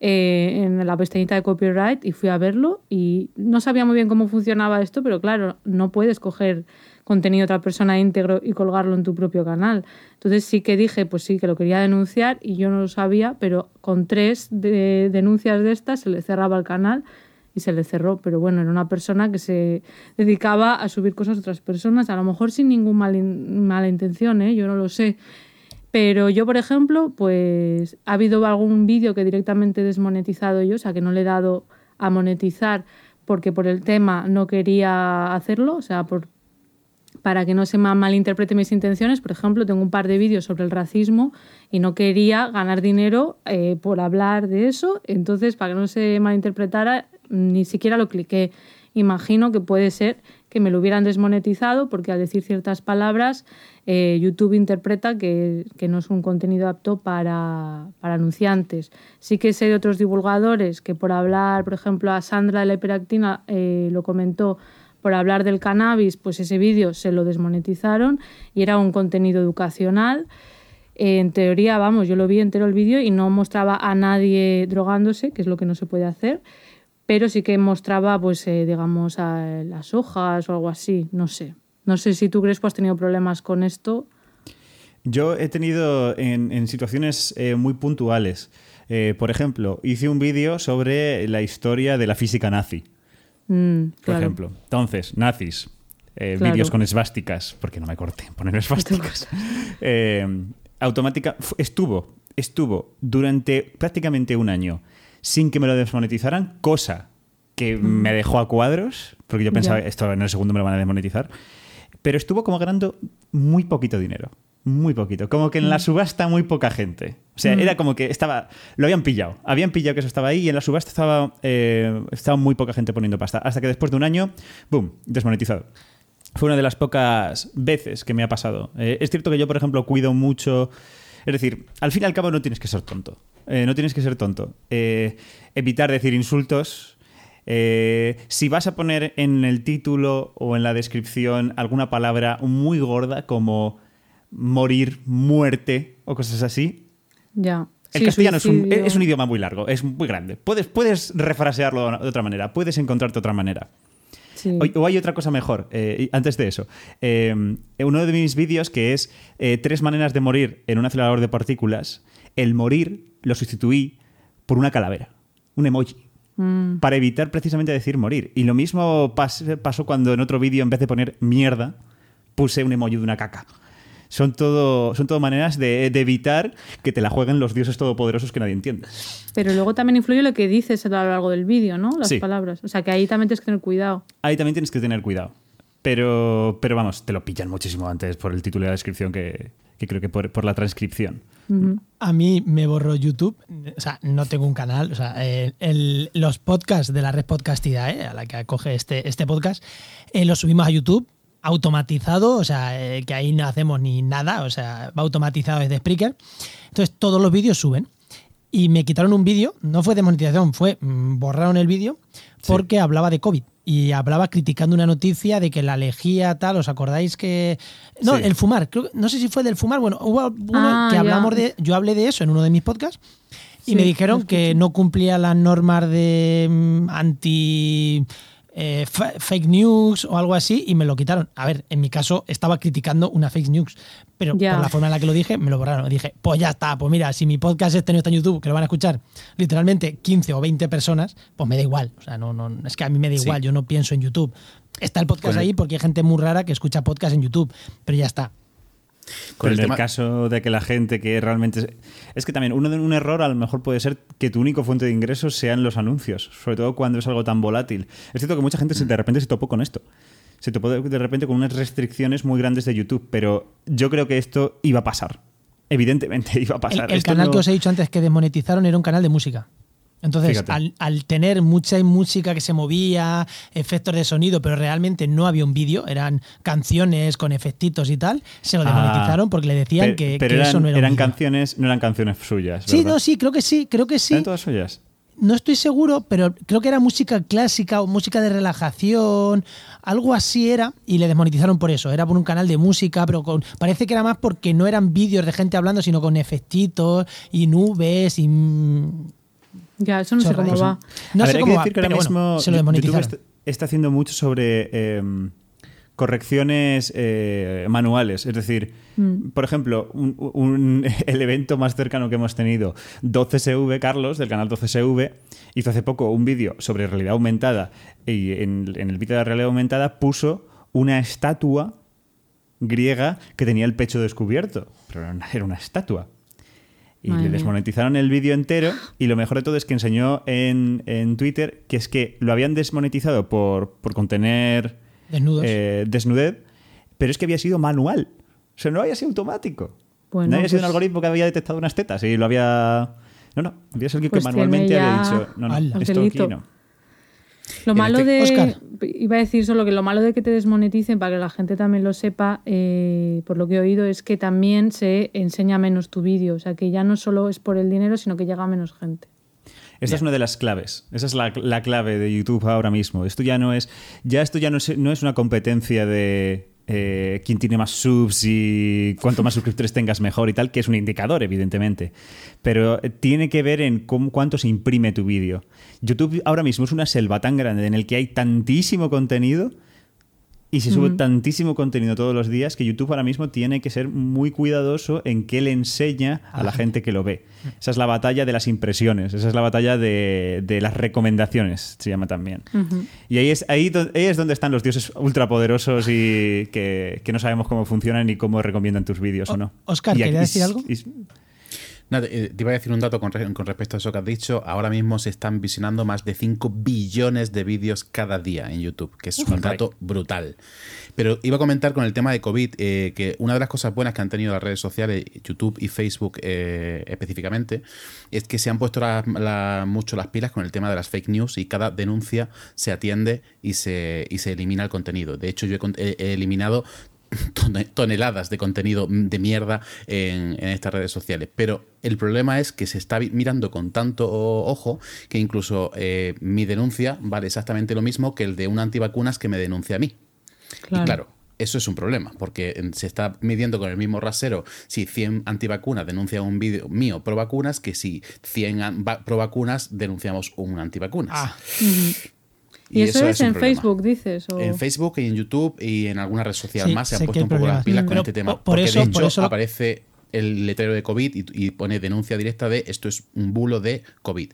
eh, en la pestañita de copyright y fui a verlo y no sabía muy bien cómo funcionaba esto, pero claro, no puedes coger contenido de otra persona íntegro y colgarlo en tu propio canal. Entonces sí que dije, pues sí, que lo quería denunciar y yo no lo sabía, pero con tres de- denuncias de estas se le cerraba el canal y se le cerró. Pero bueno, era una persona que se dedicaba a subir cosas de otras personas, a lo mejor sin ningún mal in- mala intención, ¿eh? yo no lo sé. Pero yo, por ejemplo, pues ha habido algún vídeo que directamente he desmonetizado yo, o sea, que no le he dado a monetizar porque por el tema no quería hacerlo, o sea, por, para que no se ma- malinterpreten mis intenciones. Por ejemplo, tengo un par de vídeos sobre el racismo y no quería ganar dinero eh, por hablar de eso. Entonces, para que no se malinterpretara, ni siquiera lo cliqué. imagino que puede ser que me lo hubieran desmonetizado porque al decir ciertas palabras eh, YouTube interpreta que, no es un contenido apto para, anunciantes. Sí que sé de otros divulgadores que por hablar, por ejemplo, a Sandra de la hiperactina eh, lo comentó, por hablar del cannabis, pues ese vídeo se lo desmonetizaron y era un contenido educacional. en teoría, vamos, yo lo vi entero el vídeo y no mostraba a nadie drogándose, que es lo que no se puede hacer pero sí que mostraba, pues, eh, digamos, las hojas o algo así, no sé. No sé si tú crees que has tenido problemas con esto. Yo he tenido en, situaciones eh, muy puntuales. Eh, por ejemplo, hice un vídeo sobre la historia de la física nazi. Mm, por ejemplo. Entonces, nazis. Vídeos con esvásticas, porque no me corté poner esvásticas. <laughs> automática. Estuvo, estuvo durante prácticamente un año sin que me lo desmonetizaran, cosa que mm. me dejó a cuadros, porque yo pensaba, esto en el segundo me lo van a desmonetizar, pero estuvo como ganando muy poquito dinero. Muy poquito. Como que en la mm. subasta muy poca gente. O sea, mm. era como que estaba. Lo habían pillado. Habían pillado que eso estaba ahí y en la subasta estaba, eh, estaba muy poca gente poniendo pasta. Hasta que después de un año, ¡boom! Desmonetizado. Fue una de las pocas veces que me ha pasado. Eh, es cierto que yo, por ejemplo, cuido mucho. Es decir, al fin y al cabo no tienes que ser tonto. Eh, no tienes que ser tonto. Eh, evitar decir insultos. Eh, si vas a poner en el título o en la descripción alguna palabra muy gorda como morir, muerte o cosas así. Ya. El castellano es, un, es, un, idioma muy largo, es muy grande. Puedes, puedes refrasearlo de otra manera, puedes encontrarte otra manera. O, hay otra cosa mejor, antes de eso. uno de mis vídeos que es tres maneras de morir en un acelerador de partículas el morir lo sustituí por una calavera, un emoji. Mm. Para evitar precisamente decir morir. Y lo mismo pasó cuando en otro vídeo, en vez de poner mierda, puse un emoji de una caca. Son todo, son todo maneras de, evitar que te la jueguen los dioses todopoderosos que nadie entiende. Pero luego también influye lo que dices a lo largo del vídeo, ¿no? Las palabras. O sea que ahí también tienes que tener cuidado. Ahí también tienes que tener cuidado. Pero, pero vamos, te lo pillan muchísimo antes por el título y la descripción que, creo que por la transcripción. A mí me borró YouTube, o sea, no tengo un canal, o sea, los podcasts de la red Podcastida, ¿eh? a la que acoge este, este podcast, eh, los subimos a YouTube automatizado, o sea, eh, que ahí no hacemos ni nada, o sea, va automatizado desde Spreaker. Entonces, todos los vídeos suben. Y me quitaron un vídeo, no fue desmonetización, fue mm, borraron el vídeo porque hablaba de COVID y hablaba criticando una noticia de que la lejía tal, ¿os acordáis que no, el fumar, no sé si fue del fumar, bueno, hubo uno ah, que hablamos de yo hablé de eso en uno de mis podcasts y me dijeron que no cumplía las normas de mm, anti eh, fake news o algo así y me lo quitaron. A ver, en mi caso estaba criticando una fake news, pero por la forma en la que lo dije, me lo borraron. Dije, pues ya está, pues mira, si mi podcast este no está en YouTube, que lo van a escuchar literalmente 15 o 20 personas, pues me da igual. O sea, no, no, es que a mí me da igual, yo no pienso en YouTube. Está el podcast ahí porque hay gente muy rara que escucha podcast en YouTube, pero ya está. Con el, caso de que la gente que realmente... Es que también uno de un error a lo mejor puede ser que tu único fuente de ingresos sean los anuncios, sobre todo cuando es algo tan volátil. Es cierto que mucha gente de repente se topó con esto. Se topó de repente con unas restricciones muy grandes de YouTube, pero yo creo que esto iba a pasar. Evidentemente <laughs> iba a pasar. El, canal que os he dicho antes que desmonetizaron era un canal de música. Entonces, al, tener mucha música que se movía, efectos de sonido, pero realmente no había un vídeo, eran canciones con efectitos y tal, se lo ah, desmonetizaron porque le decían que, eso no era eran canciones, no eran canciones suyas. Sí, no, sí, creo que sí, creo que sí. ¿Eran todas suyas? No estoy seguro, pero creo que era música clásica o música de relajación, algo así era, y le desmonetizaron por eso. Era por un canal de música, pero con, parece que era más porque no eran vídeos de gente hablando, sino con efectitos y nubes y ya, eso no sé cómo va. No sé cómo va, bueno, se lo YouTube está haciendo mucho sobre em, correcciones eh, manuales. Es decir, mm. por ejemplo, <laughs> el evento más cercano que hemos tenido, 12SV, Carlos, del canal 12SV, hizo hace poco un vídeo sobre realidad aumentada y en, en el vídeo de la realidad aumentada puso una estatua griega que tenía el pecho descubierto. Pero era una estatua. Y le desmonetizaron el vídeo entero y lo mejor de todo es que enseñó en, Twitter que es que lo habían desmonetizado por, por contener eh, desnudez, pero es que había sido manual. O sea, no había sido automático. no había sido un pues algoritmo que había detectado unas tetas y lo había... No, no, había sido que pues manualmente había dicho, no, no, esto aquí no. Lo malo este- de. Óscar. Iba a decir solo que lo malo de que te desmoneticen, para que la gente también lo sepa, eh, por lo que he oído, es que también se enseña menos tu vídeo. O sea, que ya no solo es por el dinero, sino que llega a menos gente. Esta es una de las claves. Esa es la, la clave de YouTube ahora mismo. Esto ya no es. Ya esto ya no es, no es una competencia de eh, quién tiene más subs y cuanto más suscriptores tengas mejor y tal, que es un indicador, evidentemente. Pero eh, tiene que ver en cómo, cuánto se imprime tu vídeo. YouTube ahora mismo es una selva tan grande en el que hay tantísimo contenido y se sube tantísimo contenido todos los días que YouTube ahora mismo tiene que ser muy cuidadoso en qué le enseña a la gente que lo ve. Esa es la batalla de las impresiones, esa es la batalla de, de las recomendaciones, se llama también. Y ahí es, ahí, ahí es donde están los dioses ultrapoderosos y que, que no sabemos cómo funcionan ni cómo recomiendan tus vídeos o, O- no. Óscar, Y ¿querías decir algo? y- Nada, eh, te iba a decir un dato con, re- con respecto a eso que has dicho. Ahora mismo se están visionando más de 5 billones de vídeos cada día en YouTube, que es un dato brutal. Pero iba a comentar con el tema de COVID eh, que una de las cosas buenas que han tenido las redes sociales, YouTube y Facebook eh, específicamente, es que se han puesto la- la- mucho las pilas con el tema de las fake news y cada denuncia se atiende y se, y se elimina el contenido. De hecho, yo he he- eliminado toneladas de contenido de mierda en, en estas redes sociales. Pero el problema es que se está mirando con tanto ojo que incluso eh, mi denuncia vale exactamente lo mismo que el de un antivacunas que me denuncia a mí. Claro. Y claro, eso es un problema, porque se está midiendo con el mismo rasero si 100 antivacunas denuncian un vídeo mío pro vacunas que si 100 an- va- pro vacunas denunciamos un antivacunas. Ah, Y, eso, es, en. Facebook, dices. O... En Facebook y en YouTube y en alguna red social Sí, más se han puesto un poco las pilas con Pero este tema. por- por porque eso- de por eso aparece el letrero de COVID y, y pone denuncia directa de esto es un bulo de COVID.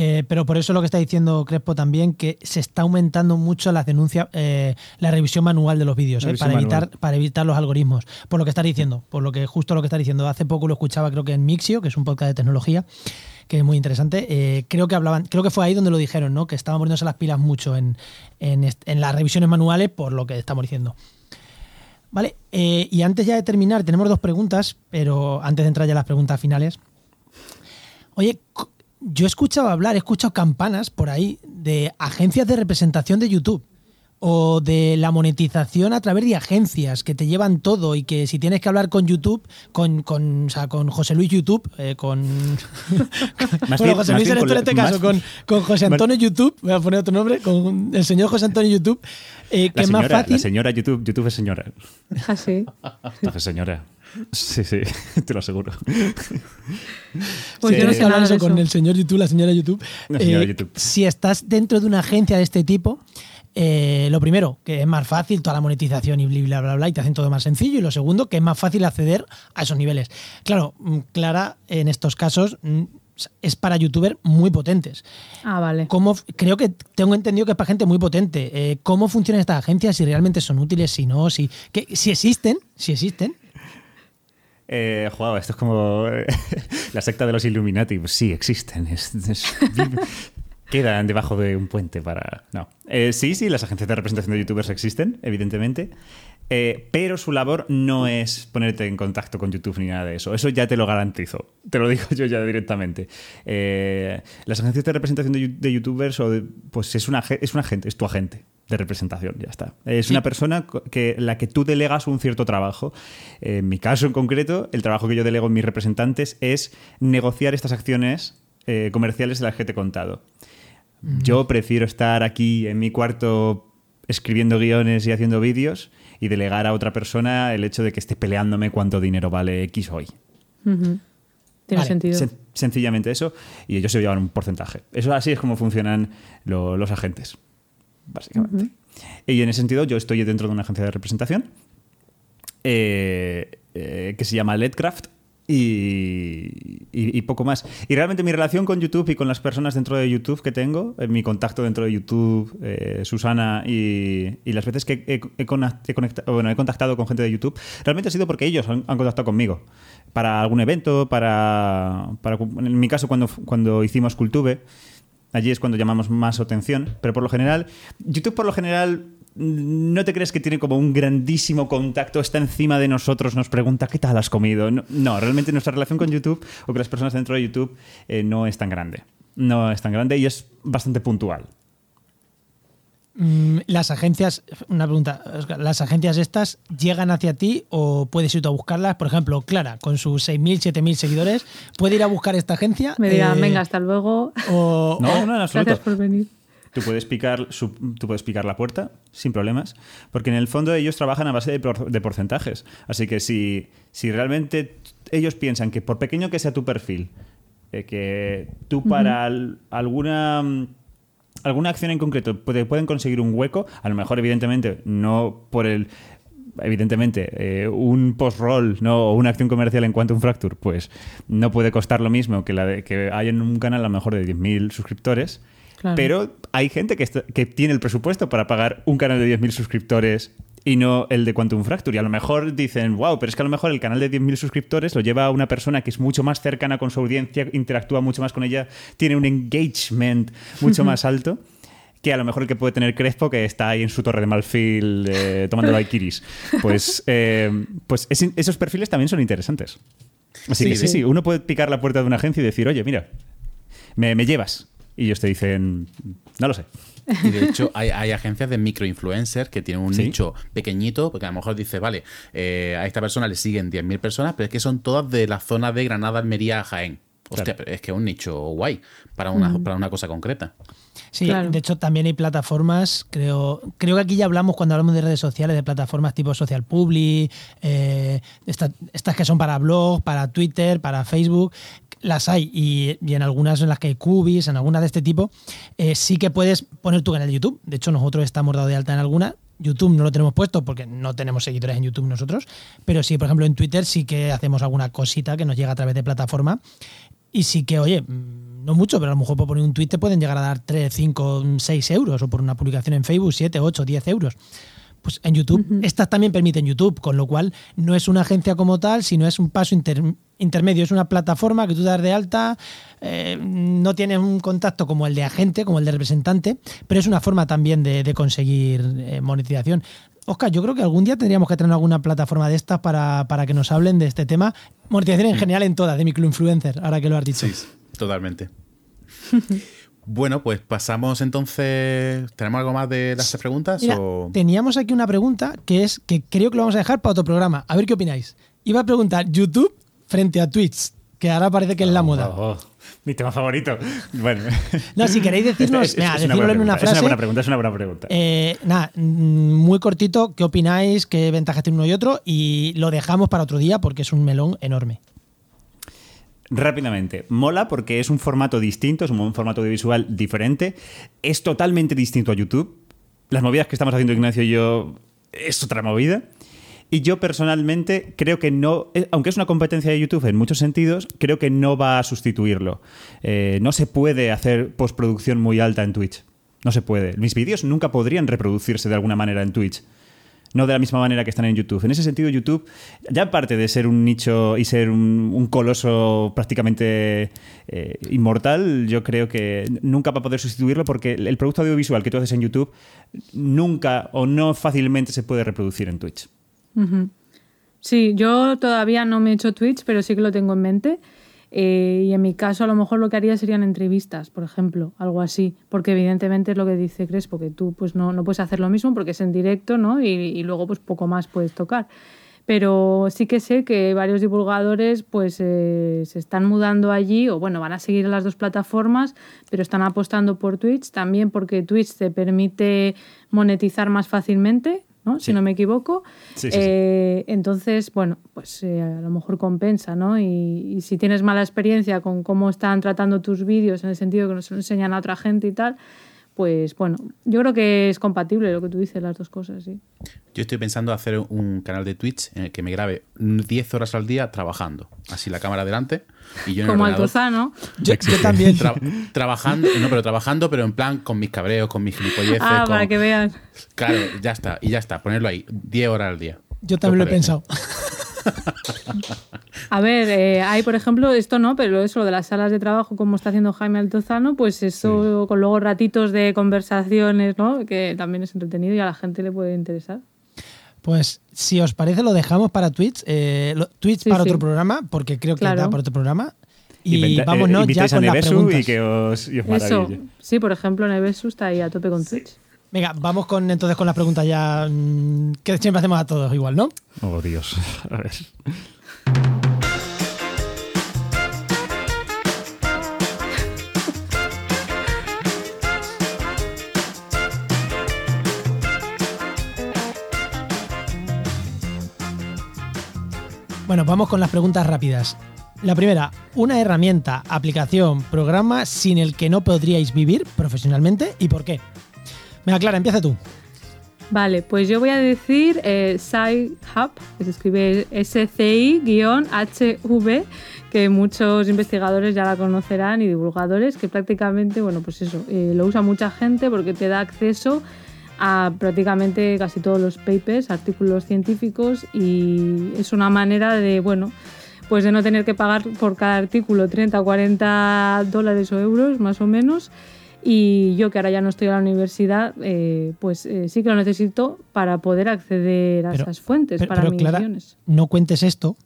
Eh, pero por eso lo que está diciendo Crespo también, que se está aumentando mucho las denuncias, eh, la revisión manual de los vídeos, eh, para, evitar, para evitar los algoritmos. Por lo que estás diciendo, por lo que justo lo que estás diciendo. Hace poco lo escuchaba, creo que en Mixio, que es un podcast de tecnología, que es muy interesante. Eh, creo que hablaban, creo que fue ahí donde lo dijeron, ¿no? Que estaban poniéndose las pilas mucho en, en, las revisiones manuales, por lo que estamos diciendo. Vale, eh, y antes ya de terminar, tenemos dos preguntas, pero antes de entrar ya a las preguntas finales. Oye, yo he escuchado hablar, he escuchado campanas por ahí de agencias de representación de YouTube o de la monetización a través de agencias que te llevan todo y que si tienes que hablar con YouTube, con, con, o sea, con José Luis YouTube, eh, con... Más <laughs> bueno, bien- José Luis eres en este más- caso, con, con José más- Antonio YouTube, voy a poner otro nombre, con el señor José Antonio YouTube, eh, que La es más señora, fácil... la señora YouTube, YouTube es señora. Ah, sí. Entonces, señora. Sí, sí, <laughs> te lo aseguro. Pues Sí, yo no tienes sé que hablar eso con el señor YouTube, la señora YouTube. La señora Eh, YouTube. Si estás dentro de una agencia de este tipo, eh, lo primero, que es más fácil toda la monetización y bla, bla, bla, bla, y te hacen todo más sencillo. Y lo segundo, que es más fácil acceder a esos niveles. Claro, mm, Clara, en estos casos mm, es para youtubers muy potentes. Ah, vale. ¿Cómo, creo que tengo entendido que es para gente muy potente. Eh, ¿Cómo funcionan estas agencias? Si realmente son útiles, si no, si, que, si existen, si existen. Eh, wow, esto es como eh, <laughs> la secta de los Illuminati. Pues sí, existen. Es- <laughs> quedan debajo de un puente para... No. Eh, sí, sí, las agencias de representación de youtubers existen, evidentemente. Eh, pero su labor no es ponerte en contacto con YouTube ni nada de eso. Eso ya te lo garantizo. Te lo digo <laughs> yo ya directamente. Eh, las agencias de representación de, youtubers o de- pues es una, es un agente, es tu agente de representación, ya está. Es Sí. una persona que la que tú delegas un cierto trabajo. En mi caso en concreto, el trabajo que yo delego en mis representantes es negociar estas acciones eh, comerciales de las que te he contado. Yo prefiero estar aquí en mi cuarto escribiendo guiones y haciendo vídeos y delegar a otra persona el hecho de que esté peleándome cuánto dinero vale X hoy. Tiene Vale, sentido. Sen- sencillamente eso, y ellos se llevan un porcentaje. Eso así es como funcionan lo- los agentes, básicamente. Y en ese sentido, yo estoy dentro de una agencia de representación eh, eh, que se llama Ledcraft. Y, y- poco más. Y realmente mi relación con YouTube y con las personas dentro de YouTube que tengo, eh, mi contacto dentro de YouTube, eh, Susana y, y las veces que he, bueno, he contactado con gente de YouTube, realmente ha sido porque ellos han, han contactado conmigo para algún evento, para, para en mi caso cuando, cuando hicimos Cultube, allí es cuando llamamos más atención, pero por lo general, YouTube por lo general no te crees que tiene como un grandísimo contacto, está encima de nosotros, nos pregunta qué tal has comido. No, no, realmente nuestra relación con YouTube o con las personas dentro de YouTube eh, no es tan grande. No es tan grande y es bastante puntual. Mm, las agencias, una pregunta, ¿las agencias estas llegan hacia ti o puedes ir tú a buscarlas? Por ejemplo, Clara, con sus 6.000, 7.000 seguidores, ¿puede ir a buscar esta agencia? Me dirán, Eh, venga, hasta luego. o- No, no, en absoluto. Gracias por venir. Tú puedes, picar su- tú puedes picar la puerta sin problemas, porque en el fondo ellos trabajan a base de, por- de porcentajes. Así que si, si realmente ellos piensan que por pequeño que sea tu perfil, eh, que tú para al- alguna, alguna acción en concreto te pueden conseguir un hueco, a lo mejor evidentemente no por el... Evidentemente, eh, un post-roll ¿no? o una acción comercial en Quantum Fracture, pues no puede costar lo mismo que la de que hay en un canal a lo mejor de 10.000 suscriptores, Claro. pero hay gente que, está- que tiene el presupuesto para pagar un canal de 10.000 suscriptores y no el de Quantum Fracture. Y a lo mejor dicen, wow, pero es que a lo mejor el canal de 10.000 suscriptores lo lleva a una persona que es mucho más cercana con su audiencia, interactúa mucho más con ella, tiene un engagement mucho más alto que a lo mejor el que puede tener Crespo que está ahí en su torre de Malfil eh, tomando daiquiris. <laughs> Pues, eh, pues es- esos perfiles también son interesantes. Así Sí, que sí, sí. sí, uno puede picar la puerta de una agencia y decir, oye, mira, me, me llevas. Y ellos te dicen, no lo sé. Y de hecho, hay, hay agencias de microinfluencers que tienen un Sí. nicho pequeñito, porque a lo mejor dice, vale, eh, a esta persona le siguen 10.000 personas, pero es que son todas de la zona de Granada, Almería, Jaén. Hostia, Claro. pero es que es un nicho guay para una, para una cosa concreta. Sí, Claro. de hecho también hay plataformas, creo, creo que aquí ya hablamos cuando hablamos de redes sociales, de plataformas tipo Social Publi, eh, esta- estas que son para blog, para Twitter, para Facebook, las hay y, en algunas en las que hay cubis, en algunas de este tipo, eh, sí que puedes poner tu canal de YouTube. De hecho nosotros estamos dado de alta en alguna. YouTube no lo tenemos puesto porque no tenemos seguidores en YouTube nosotros, pero sí, por ejemplo, en Twitter sí que hacemos alguna cosita que nos llega a través de plataforma y sí que, oye, mm, no mucho, pero a lo mejor por poner un tweet te pueden llegar a dar 3, 5, 6 euros, o por una publicación en Facebook 7, 8, 10 euros. Pues en YouTube, estas también permiten YouTube, con lo cual no es una agencia como tal, sino es un paso inter- intermedio, es una plataforma que tú das de alta, eh, no tienes un contacto como el de agente, como el de representante, pero es una forma también de, de conseguir eh, monetización. Oscar, yo creo que algún día tendríamos que tener alguna plataforma de estas para, para que nos hablen de este tema. Monetización en general en todas, de microinfluencer, ahora que lo has dicho. Sí, totalmente. <laughs> bueno, pues pasamos entonces. ¿Tenemos algo más de las preguntas? Mira, o... teníamos aquí una pregunta que es que creo que lo vamos a dejar para otro programa. A ver qué opináis. Iba a preguntar YouTube frente a Twitch, que ahora parece que es la moda. Oh, oh, mi tema favorito. Bueno. No, si queréis <laughs> decirnos, Es- una en una pregunta, Es una frase. buena pregunta, es una buena pregunta. Eh, nada, mm, muy cortito, ¿qué opináis? ¿Qué ventajas tiene uno y otro? Y lo dejamos para otro día porque es un melón enorme. Rápidamente, mola porque es un formato distinto, es un formato audiovisual diferente, es totalmente distinto a YouTube. Las movidas que estamos haciendo Ignacio y yo es otra movida. Y yo personalmente creo que no, eh, aunque es una competencia de YouTube en muchos sentidos, creo que no va a sustituirlo. Eh, no se puede hacer postproducción muy alta en Twitch. No se puede. Mis vídeos nunca podrían reproducirse de alguna manera en Twitch. No de la misma manera que están en YouTube. En ese sentido, YouTube, ya aparte de ser un nicho y ser un, coloso prácticamente eh, inmortal, yo creo que nunca va a poder sustituirlo porque el producto audiovisual que tú haces en YouTube nunca o no fácilmente se puede reproducir en Twitch. Sí, yo todavía no me he hecho Twitch, pero sí que lo tengo en mente. Eh, y en mi caso, a lo mejor lo que haría serían entrevistas, por ejemplo, algo así. Porque evidentemente es lo que dice Crespo, que tú pues no, no puedes hacer lo mismo porque es en directo, ¿no? Y, luego pues poco más puedes tocar. Pero sí que sé que varios divulgadores pues eh, se están mudando allí o bueno, van a seguir las dos plataformas, pero están apostando por Twitch también porque Twitch te permite monetizar más fácilmente, ¿no? Sí. Si no me equivoco. Sí, sí, sí. Eh, entonces, bueno, pues eh, a lo mejor compensa, ¿no? Y, y si tienes mala experiencia con cómo están tratando tus vídeos, en el sentido que no se lo enseñan a otra gente y tal, pues bueno, yo creo que es compatible lo que tú dices, las dos cosas, sí. Yo estoy pensando hacer un canal de Twitch en el que me grabe 10 horas al día trabajando. Así la cámara delante y yo en Como Altozano. Yo, yo también. tra- trabajando, no, pero trabajando, pero en plan con mis cabreos, con mis gilipolleces. Ah, con- para que vean. Claro, ya está, y ya está, ponerlo ahí, 10 horas al día. Yo también lo he pensado. <laughs> <laughs> A ver, eh, hay, por ejemplo, esto no, pero eso lo de las salas de trabajo, como está haciendo Jaime Altozano, pues eso con luego ratitos de conversaciones, ¿no? Que también es entretenido y a la gente le puede interesar. Pues si os parece, lo dejamos para Twitch. eh, lo- Twitch Sí, para sí. otro programa, porque creo que Claro. da para otro programa. Y Inventa- eh, vámonos ya invitáis a con las Nevesu preguntas. y que os, y os Eso, sí, por ejemplo, Nevesu está ahí a tope con Twitch. Venga, vamos con entonces con las preguntas ya mm, que siempre hacemos a todos igual, ¿no? Oh, Dios. <laughs> A ver. Bueno, vamos con las preguntas rápidas. La primera, una herramienta, aplicación, programa sin el que no podríais vivir profesionalmente y por qué. Venga, Clara, empieza tú. Vale, pues yo voy a decir eh, SciHub, que se escribe SCI-HV, que muchos investigadores ya la conocerán y divulgadores, que prácticamente, bueno, pues eso, eh, lo usa mucha gente porque te da acceso a prácticamente casi todos los papers, artículos científicos y es una manera de, bueno, pues de no tener que pagar por cada artículo 30 o 40 dólares o euros más o menos. Y yo que ahora ya no estoy a la universidad, eh, pues eh, sí que lo necesito para poder acceder a Pero- esas fuentes, Pero, para pero, mis Clara, guiones. no cuentes esto.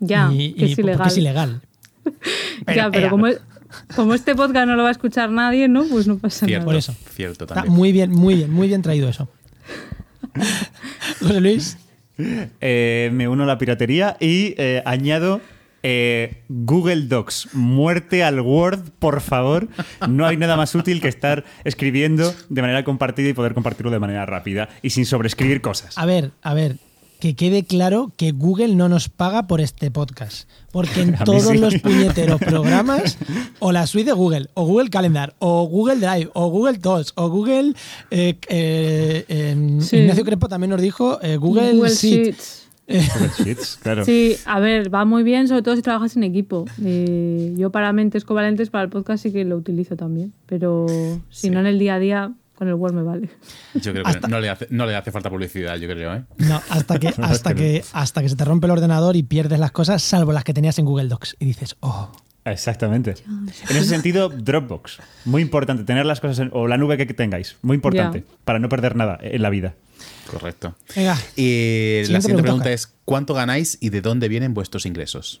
Ya, y- que y es ilegal. es ilegal. <laughs> ya, pero como, como este podcast no lo va a escuchar nadie, ¿no? Pues no pasa Cierto, nada. Por eso. cierto Está también. muy bien, muy bien, muy bien traído eso. <laughs> José Luis, Eh, me uno a la piratería y eh, añado eh, Google Docs. Muerte al Word, por favor. No hay nada más útil que estar escribiendo de manera compartida y poder compartirlo de manera rápida y sin sobreescribir cosas. a ver, a ver, que quede claro que Google no nos paga por este podcast. Porque en <laughs> todos sí. los <laughs> puñeteros programas, o la suite de Google, o Google Calendar, o Google Drive, o Google Docs, o Google. eh, eh, em, Sí. Ignacio Crespo también nos dijo eh, Google, Google Sheet. Sheets. Claro. Sí, a ver, va muy bien, sobre todo si trabajas en equipo. Eh, yo para mentes covalentes, para el podcast sí que lo utilizo también, pero si Sí. no en el día a día, con el Word me vale. Yo creo que Hasta- no le, hace, no le hace falta publicidad, yo creo, ¿eh? No, hasta que, <laughs> hasta, que, hasta que se te rompe el ordenador y pierdes las cosas, salvo las que tenías en Google Docs. Y dices, oh. Exactamente. En ese sentido, Dropbox. Muy importante. Tener las cosas en- o la nube que tengáis. Muy importante. Para no perder nada en la vida. Correcto. Venga, Y la Siguiente pregunta, es: ¿cuánto ganáis y de dónde vienen vuestros ingresos?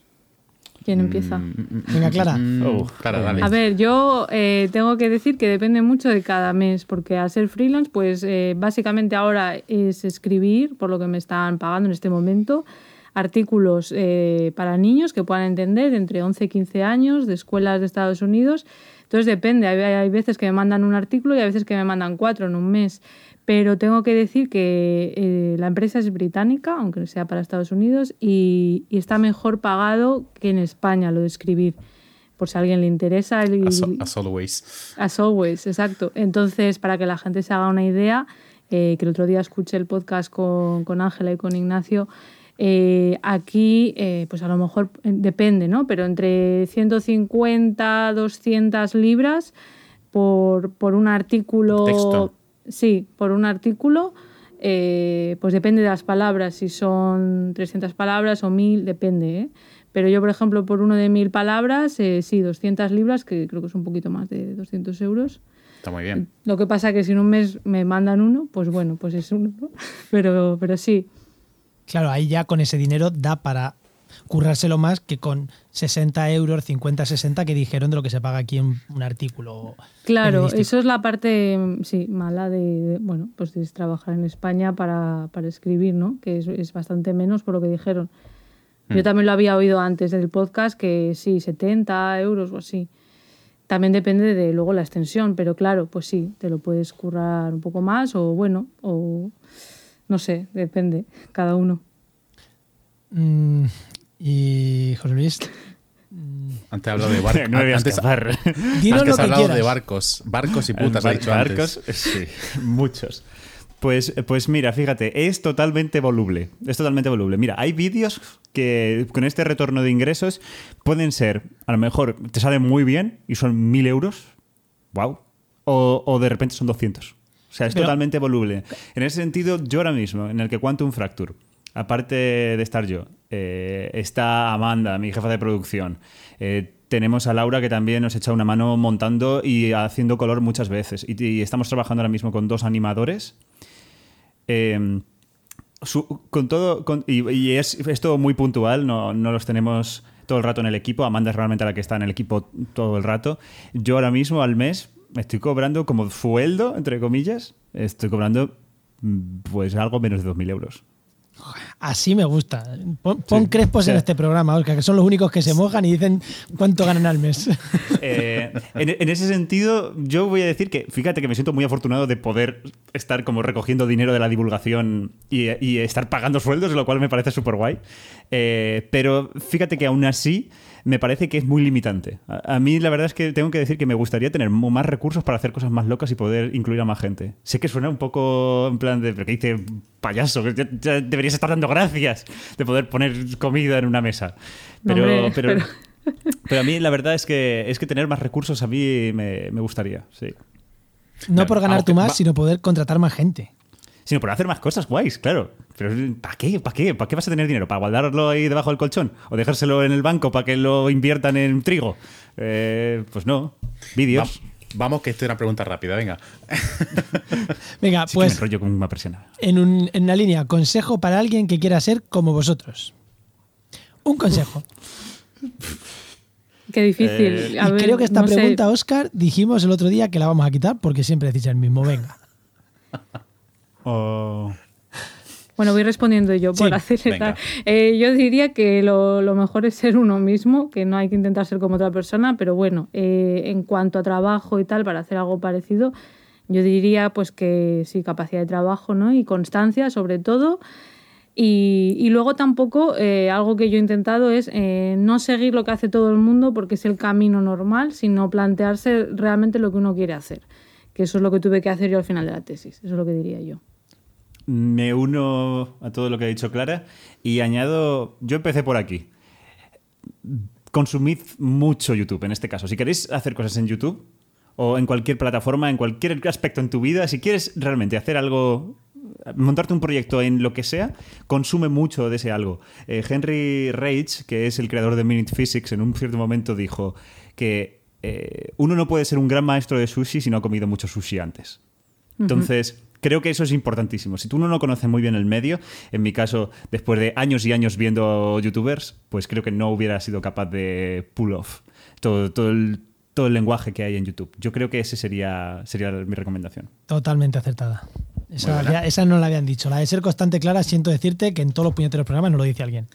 ¿Quién empieza? venga, Clara. Mm, Oh, Clara, oh, dale. A ver, yo eh, tengo que decir que depende mucho de cada mes, porque al ser freelance, pues eh, básicamente ahora es escribir, por lo que me están pagando en este momento, artículos eh, para niños que puedan entender entre 11 y 15 años de escuelas de Estados Unidos. Entonces depende, hay, hay veces que me mandan un artículo y hay veces que me mandan cuatro en un mes. Pero tengo que decir que eh, la empresa es británica, aunque sea para Estados Unidos, y, y está mejor pagado que en España lo de escribir. Por si a alguien le interesa. el- As, as always. As always, exacto. Entonces, para que la gente se haga una idea, eh, que el otro día escuché el podcast con con Ángela y con Ignacio, eh, aquí, eh, pues a lo mejor eh, depende, ¿no? Pero entre 150, 200 libras por, por un artículo. Texto. Sí, por un artículo. eh, pues depende de las palabras, si son 300 palabras o 1000, depende, ¿eh? Pero yo, por ejemplo, por uno de 1000 palabras, eh, sí, 200 libras, que creo que es un poquito más de 200 euros. Está muy bien. Lo que pasa que si en un mes me mandan uno, pues bueno, pues es uno. ¿no? <laughs> Pero, pero sí, Claro, ahí ya con ese dinero da para currárselo más que con 60 euros, 50, 60 que dijeron de lo que se paga aquí en un artículo. Claro, eso es la parte mm, sí, mala de, de, bueno, pues de trabajar en España para, para escribir, ¿no? Que es, es bastante menos por lo que dijeron. Yo también lo había oído antes del podcast que sí, 70 euros o así. También depende de luego la extensión, pero claro, pues sí, te lo puedes currar un poco más o bueno, o no sé, depende, cada uno. Mm, y José Luis, Antes he hablado de barcos. <laughs> no me antes, escapar. dinos <laughs> antes lo he que hablado quieras. de barcos. Barcos y putas, ha Bar- dicho barcos, antes. <laughs> sí, muchos. Pues, pues mira, fíjate, es totalmente voluble. Es totalmente voluble. Mira, hay vídeos que con este retorno de ingresos pueden ser, a lo mejor te salen muy bien y son mil euros. ¡Wow! O, o de repente son 200. O sea, es Pero- totalmente voluble. En ese sentido, yo ahora mismo, en el que Quantum Fracture, aparte de estar yo, eh, está Amanda, mi jefa de producción. eh, tenemos a Laura que también nos echa una mano montando y haciendo color muchas veces. Y, y estamos trabajando ahora mismo con dos animadores. Eh, su- con todo, con- y, y es, es todo muy puntual, no, no los tenemos todo el rato en el equipo. Amanda es realmente la que está en el equipo todo el rato. Yo ahora mismo al mes estoy cobrando como sueldo, entre comillas, estoy cobrando pues algo menos de 2.000 euros. Así me gusta. Pon, pon Sí. crespos O sea- en este programa, Oscar, que son los únicos que se mojan y dicen cuánto ganan al mes. <laughs> Eh, en, en ese sentido, yo voy a decir que, fíjate que me siento muy afortunado de poder estar como recogiendo dinero de la divulgación y, y estar pagando sueldos, lo cual me parece súper guay. Eh, pero fíjate que aún así me parece que es muy limitante. A, a mí la verdad es que tengo que decir que me gustaría tener más recursos para hacer cosas más locas y poder incluir a más gente. Sé que suena un poco en plan de, ¿pero qué dice payaso? Que ya- ya deberías estar dando gracias de poder poner comida en una mesa. No, Pero, pero, pero- <laughs> pero a mí la verdad es que, es que tener más recursos a mí me, me gustaría, sí. No por ganar tú más, va- sino poder contratar más gente. Sino por hacer más cosas guays, claro. Pero ¿para qué? ¿Para qué? ¿Para qué vas a tener dinero? ¿Para guardarlo ahí debajo del colchón? ¿O dejárselo en el banco para que lo inviertan en trigo? Eh, pues no. Vídeos. Va- vamos, que esto es una pregunta rápida, venga. <laughs> Venga, Sí que me pues enrollo con una en, un- en una línea, consejo para alguien que quiera ser como vosotros. Un consejo. Qué difícil. Eh, A y ver, creo que esta no sé. pregunta, Oscar, dijimos el otro día que la vamos a quitar porque siempre decís el mismo. Venga. <laughs> O- Bueno, voy respondiendo yo por Sí, acelerar. Eh, yo diría que lo, lo mejor es ser uno mismo, que no hay que intentar ser como otra persona, pero bueno, eh, en cuanto a trabajo y tal, para hacer algo parecido, yo diría pues que sí, capacidad de trabajo ¿no? y constancia sobre todo. Y, y luego tampoco, eh, algo que yo he intentado es no seguir lo que hace todo el mundo porque es el camino normal, sino plantearse realmente lo que uno quiere hacer. Que eso es lo que tuve que hacer yo al final de la tesis, eso es lo que diría yo. Me uno a todo lo que ha dicho Clara y añado, yo empecé por aquí. Consumid mucho YouTube en este caso. Si queréis hacer cosas en YouTube o en cualquier plataforma, en cualquier aspecto en tu vida, si quieres realmente hacer algo, montarte un proyecto en lo que sea, consume mucho de ese algo. Eh, Henry Rage, que es el creador de Minute Physics, en un cierto momento dijo que eh, uno no puede ser un gran maestro de sushi si no ha comido mucho sushi antes. Entonces, creo que eso es importantísimo. Si tú no, no conoces muy bien el medio, en mi caso, después de años y años viendo youtubers, pues creo que no hubiera sido capaz de pull off todo, todo, el, todo el lenguaje que hay en YouTube. Yo creo que ese sería, sería mi recomendación. Totalmente acertada. Esa, ya- esa no la habían dicho. La de ser constante clara, siento decirte que en todos los puñeteros programas no lo dice alguien.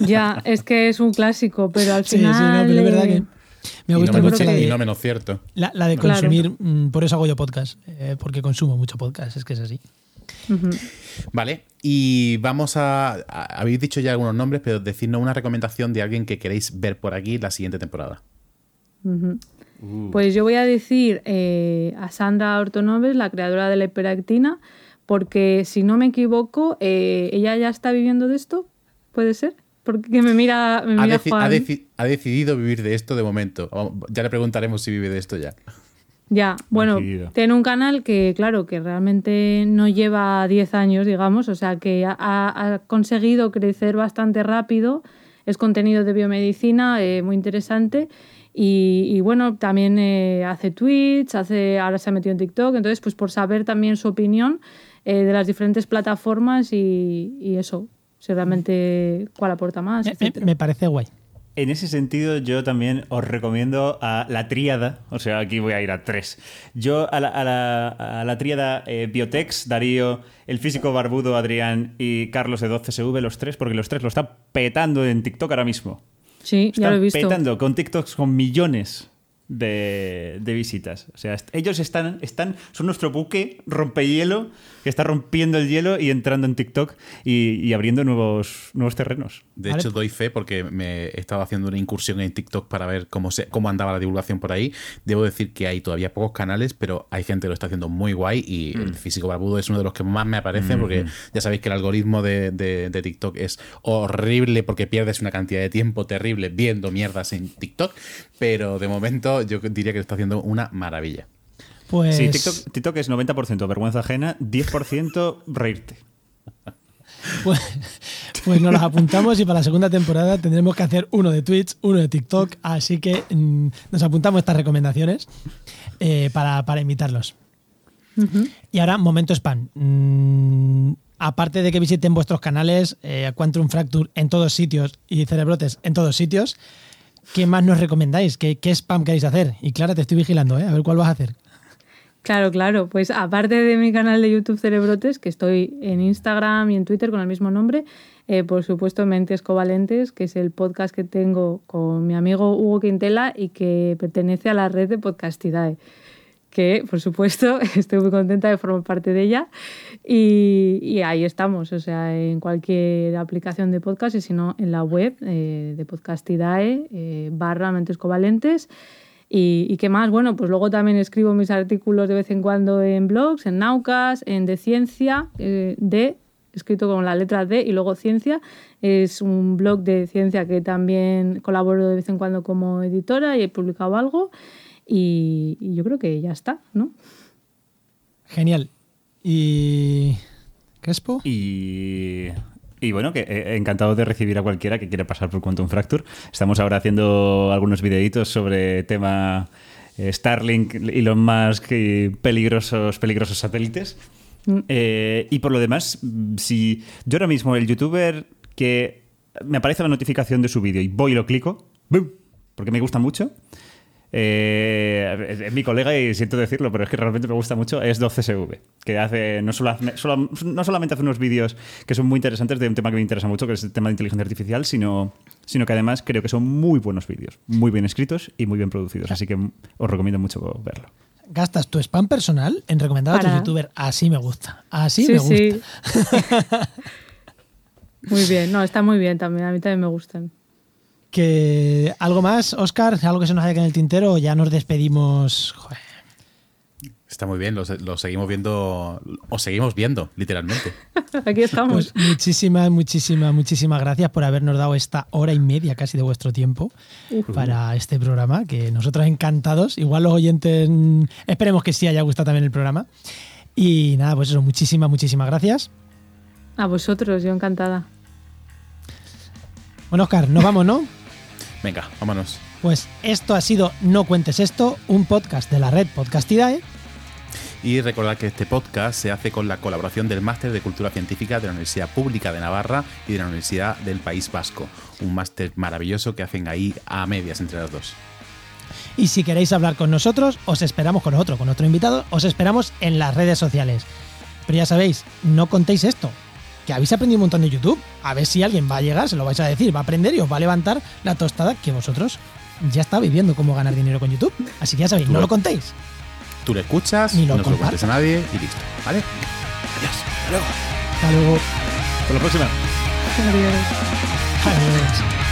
Ya, es que es un clásico, pero al <laughs> Sí, sí, final. no, pero es verdad eh, que me y, no gusta menos, y no menos cierto. la, la de Claro. consumir. mm, Por eso hago yo podcast, eh, porque consumo mucho podcast, es que es así. Vale, y vamos a, a- Habéis dicho ya algunos nombres, pero decidnos una recomendación de alguien que queréis ver por aquí la siguiente temporada. Ujú. Pues yo voy a decir eh, a Sandra Ortonoves, la creadora de la hiperactina, porque si no me equivoco, eh, ella ya está viviendo de esto, ¿puede ser? Porque me mira, me Ha, mira deci- Juan. ha deci- ha decidido vivir de esto de momento. Ya le preguntaremos si vive de esto ya. Ya, bueno, Decidido. tiene un canal que, claro, que realmente no lleva 10 años, digamos, o sea, que ha, ha conseguido crecer bastante rápido. Es contenido de biomedicina eh, muy interesante. Y, y bueno, también eh, hace tweets, hace, ahora se ha metido en TikTok. Entonces, pues por saber también su opinión eh, de las diferentes plataformas y, y eso, si realmente cuál aporta más. Me- me, etcétera. me parece guay. En ese sentido, yo también os recomiendo a la tríada, o sea, aquí voy a ir a tres. Yo a la, a la, a la tríada eh, Biotex, Darío, el físico barbudo Adrián y Carlos de 12SV, los tres, porque los tres lo están petando en TikTok ahora mismo. sí, ya Están lo he visto. petando con TikToks con millones de, de visitas. O sea, ellos están, están, son nuestro buque rompehielo que está rompiendo el hielo y entrando en TikTok y, y abriendo nuevos, nuevos terrenos. De Vale. hecho, doy fe porque me he estado haciendo una incursión en TikTok para ver cómo, se, cómo andaba la divulgación por ahí. Debo decir que hay todavía pocos canales, pero hay gente que lo está haciendo muy guay y Mm. el físico barbudo es uno de los que más me aparece porque ya sabéis que el algoritmo de, de- de TikTok es horrible porque pierdes una cantidad de tiempo terrible viendo mierdas en TikTok, pero de momento yo diría que lo está haciendo una maravilla. Pues Sí, TikTok, TikTok es 90% vergüenza ajena, 10% reírte. <laughs> Pues, pues nos las apuntamos y para la segunda temporada tendremos que hacer uno de Twitch, uno de TikTok, así que mm, nos apuntamos estas recomendaciones eh, para, para invitarlos. Y ahora, momento spam. Mm, aparte de que visiten vuestros canales, eh, Quantum Fracture en todos sitios y Cerebrotes en todos sitios, ¿qué más nos recomendáis? ¿Qué, ¿Qué spam queréis hacer? Y Clara, te estoy vigilando, ¿eh? A ver cuál vas a hacer. Claro, claro. Pues aparte de mi canal de YouTube Cerebrotes, que estoy en Instagram y en Twitter con el mismo nombre, eh, por supuesto Mentes Covalentes, que es el podcast que tengo con mi amigo Hugo Quintela y que pertenece a la red de Podcastidae que por supuesto <laughs> estoy muy contenta de formar parte de ella y, ahí estamos, o sea, en cualquier aplicación de podcast y si no en la web eh, de Podcastidae eh, barra Mentes Covalentes. Y, qué más? Bueno, pues luego también escribo mis artículos de vez en cuando en blogs, en Naucas, en De Ciencia, eh, de, escrito con la letra D y luego Ciencia. Es un blog de ciencia que también colaboro de vez en cuando como editora y he publicado algo. Y, yo creo que ya está, ¿no? Genial. ¿Y Crespo? Y y bueno, que eh, encantado de recibir a cualquiera que quiera pasar por Quantum Fracture. Estamos ahora haciendo algunos videitos sobre tema eh, Starlink y los más peligrosos, peligrosos satélites. Mm. Eh, y por lo demás, si yo ahora mismo el youtuber que me aparece la notificación de su vídeo y voy y lo clico, ¡boom! porque me gusta mucho, eh, es mi colega y siento decirlo, pero es que realmente me gusta mucho, es 12SV, que hace no, solo, no solamente hace unos vídeos que son muy interesantes de un tema que me interesa mucho, que es el tema de inteligencia artificial, sino, sino que además creo que son muy buenos vídeos, muy bien escritos y muy bien producidos, así que os recomiendo mucho verlo. ¿Gastas tu spam personal en recomendar a tu youtuber? Así me gusta, así me gusta. Sí. <laughs> muy bien, no, está muy bien también, a mí también me gustan. Que, ¿Algo más, Oscar? ¿Algo que se nos haya quedado en el tintero o ya nos despedimos? Está muy bien, lo, seguimos viendo, o seguimos viendo, literalmente. <laughs> Aquí estamos. Pues muchísimas, muchísimas, muchísimas gracias por habernos dado esta hora y media casi de vuestro tiempo para este programa, que nosotros encantados. Igual los oyentes, mm, esperemos que sí haya gustado también el programa. Y nada, pues eso, muchísimas, muchísimas gracias. A vosotros, yo encantada. Bueno, Oscar, nos vamos, ¿no? Venga, vámonos. Pues esto ha sido No Cuentes Esto, un podcast de la red Podcastidae. Y recordad que este podcast se hace con la colaboración del Máster de Cultura Científica de la Universidad Pública de Navarra y de la Universidad del País Vasco. Un máster maravilloso que hacen ahí a medias entre los dos. Y si queréis hablar con nosotros, os esperamos con otro, con otro invitado, os esperamos en las redes sociales. Pero ya sabéis, no contéis esto, que habéis aprendido un montón de YouTube. A ver si alguien va a llegar, se lo vais a decir, va a aprender y os va a levantar la tostada que vosotros ya estáis viendo cómo ganar dinero con YouTube. Así que ya sabéis, no lo contéis. Tú lo escuchas, Ni lo no se lo cuentes a nadie y listo. ¿Vale? Adiós. Hasta luego. Hasta luego. Hasta la próxima. Adiós. Adiós.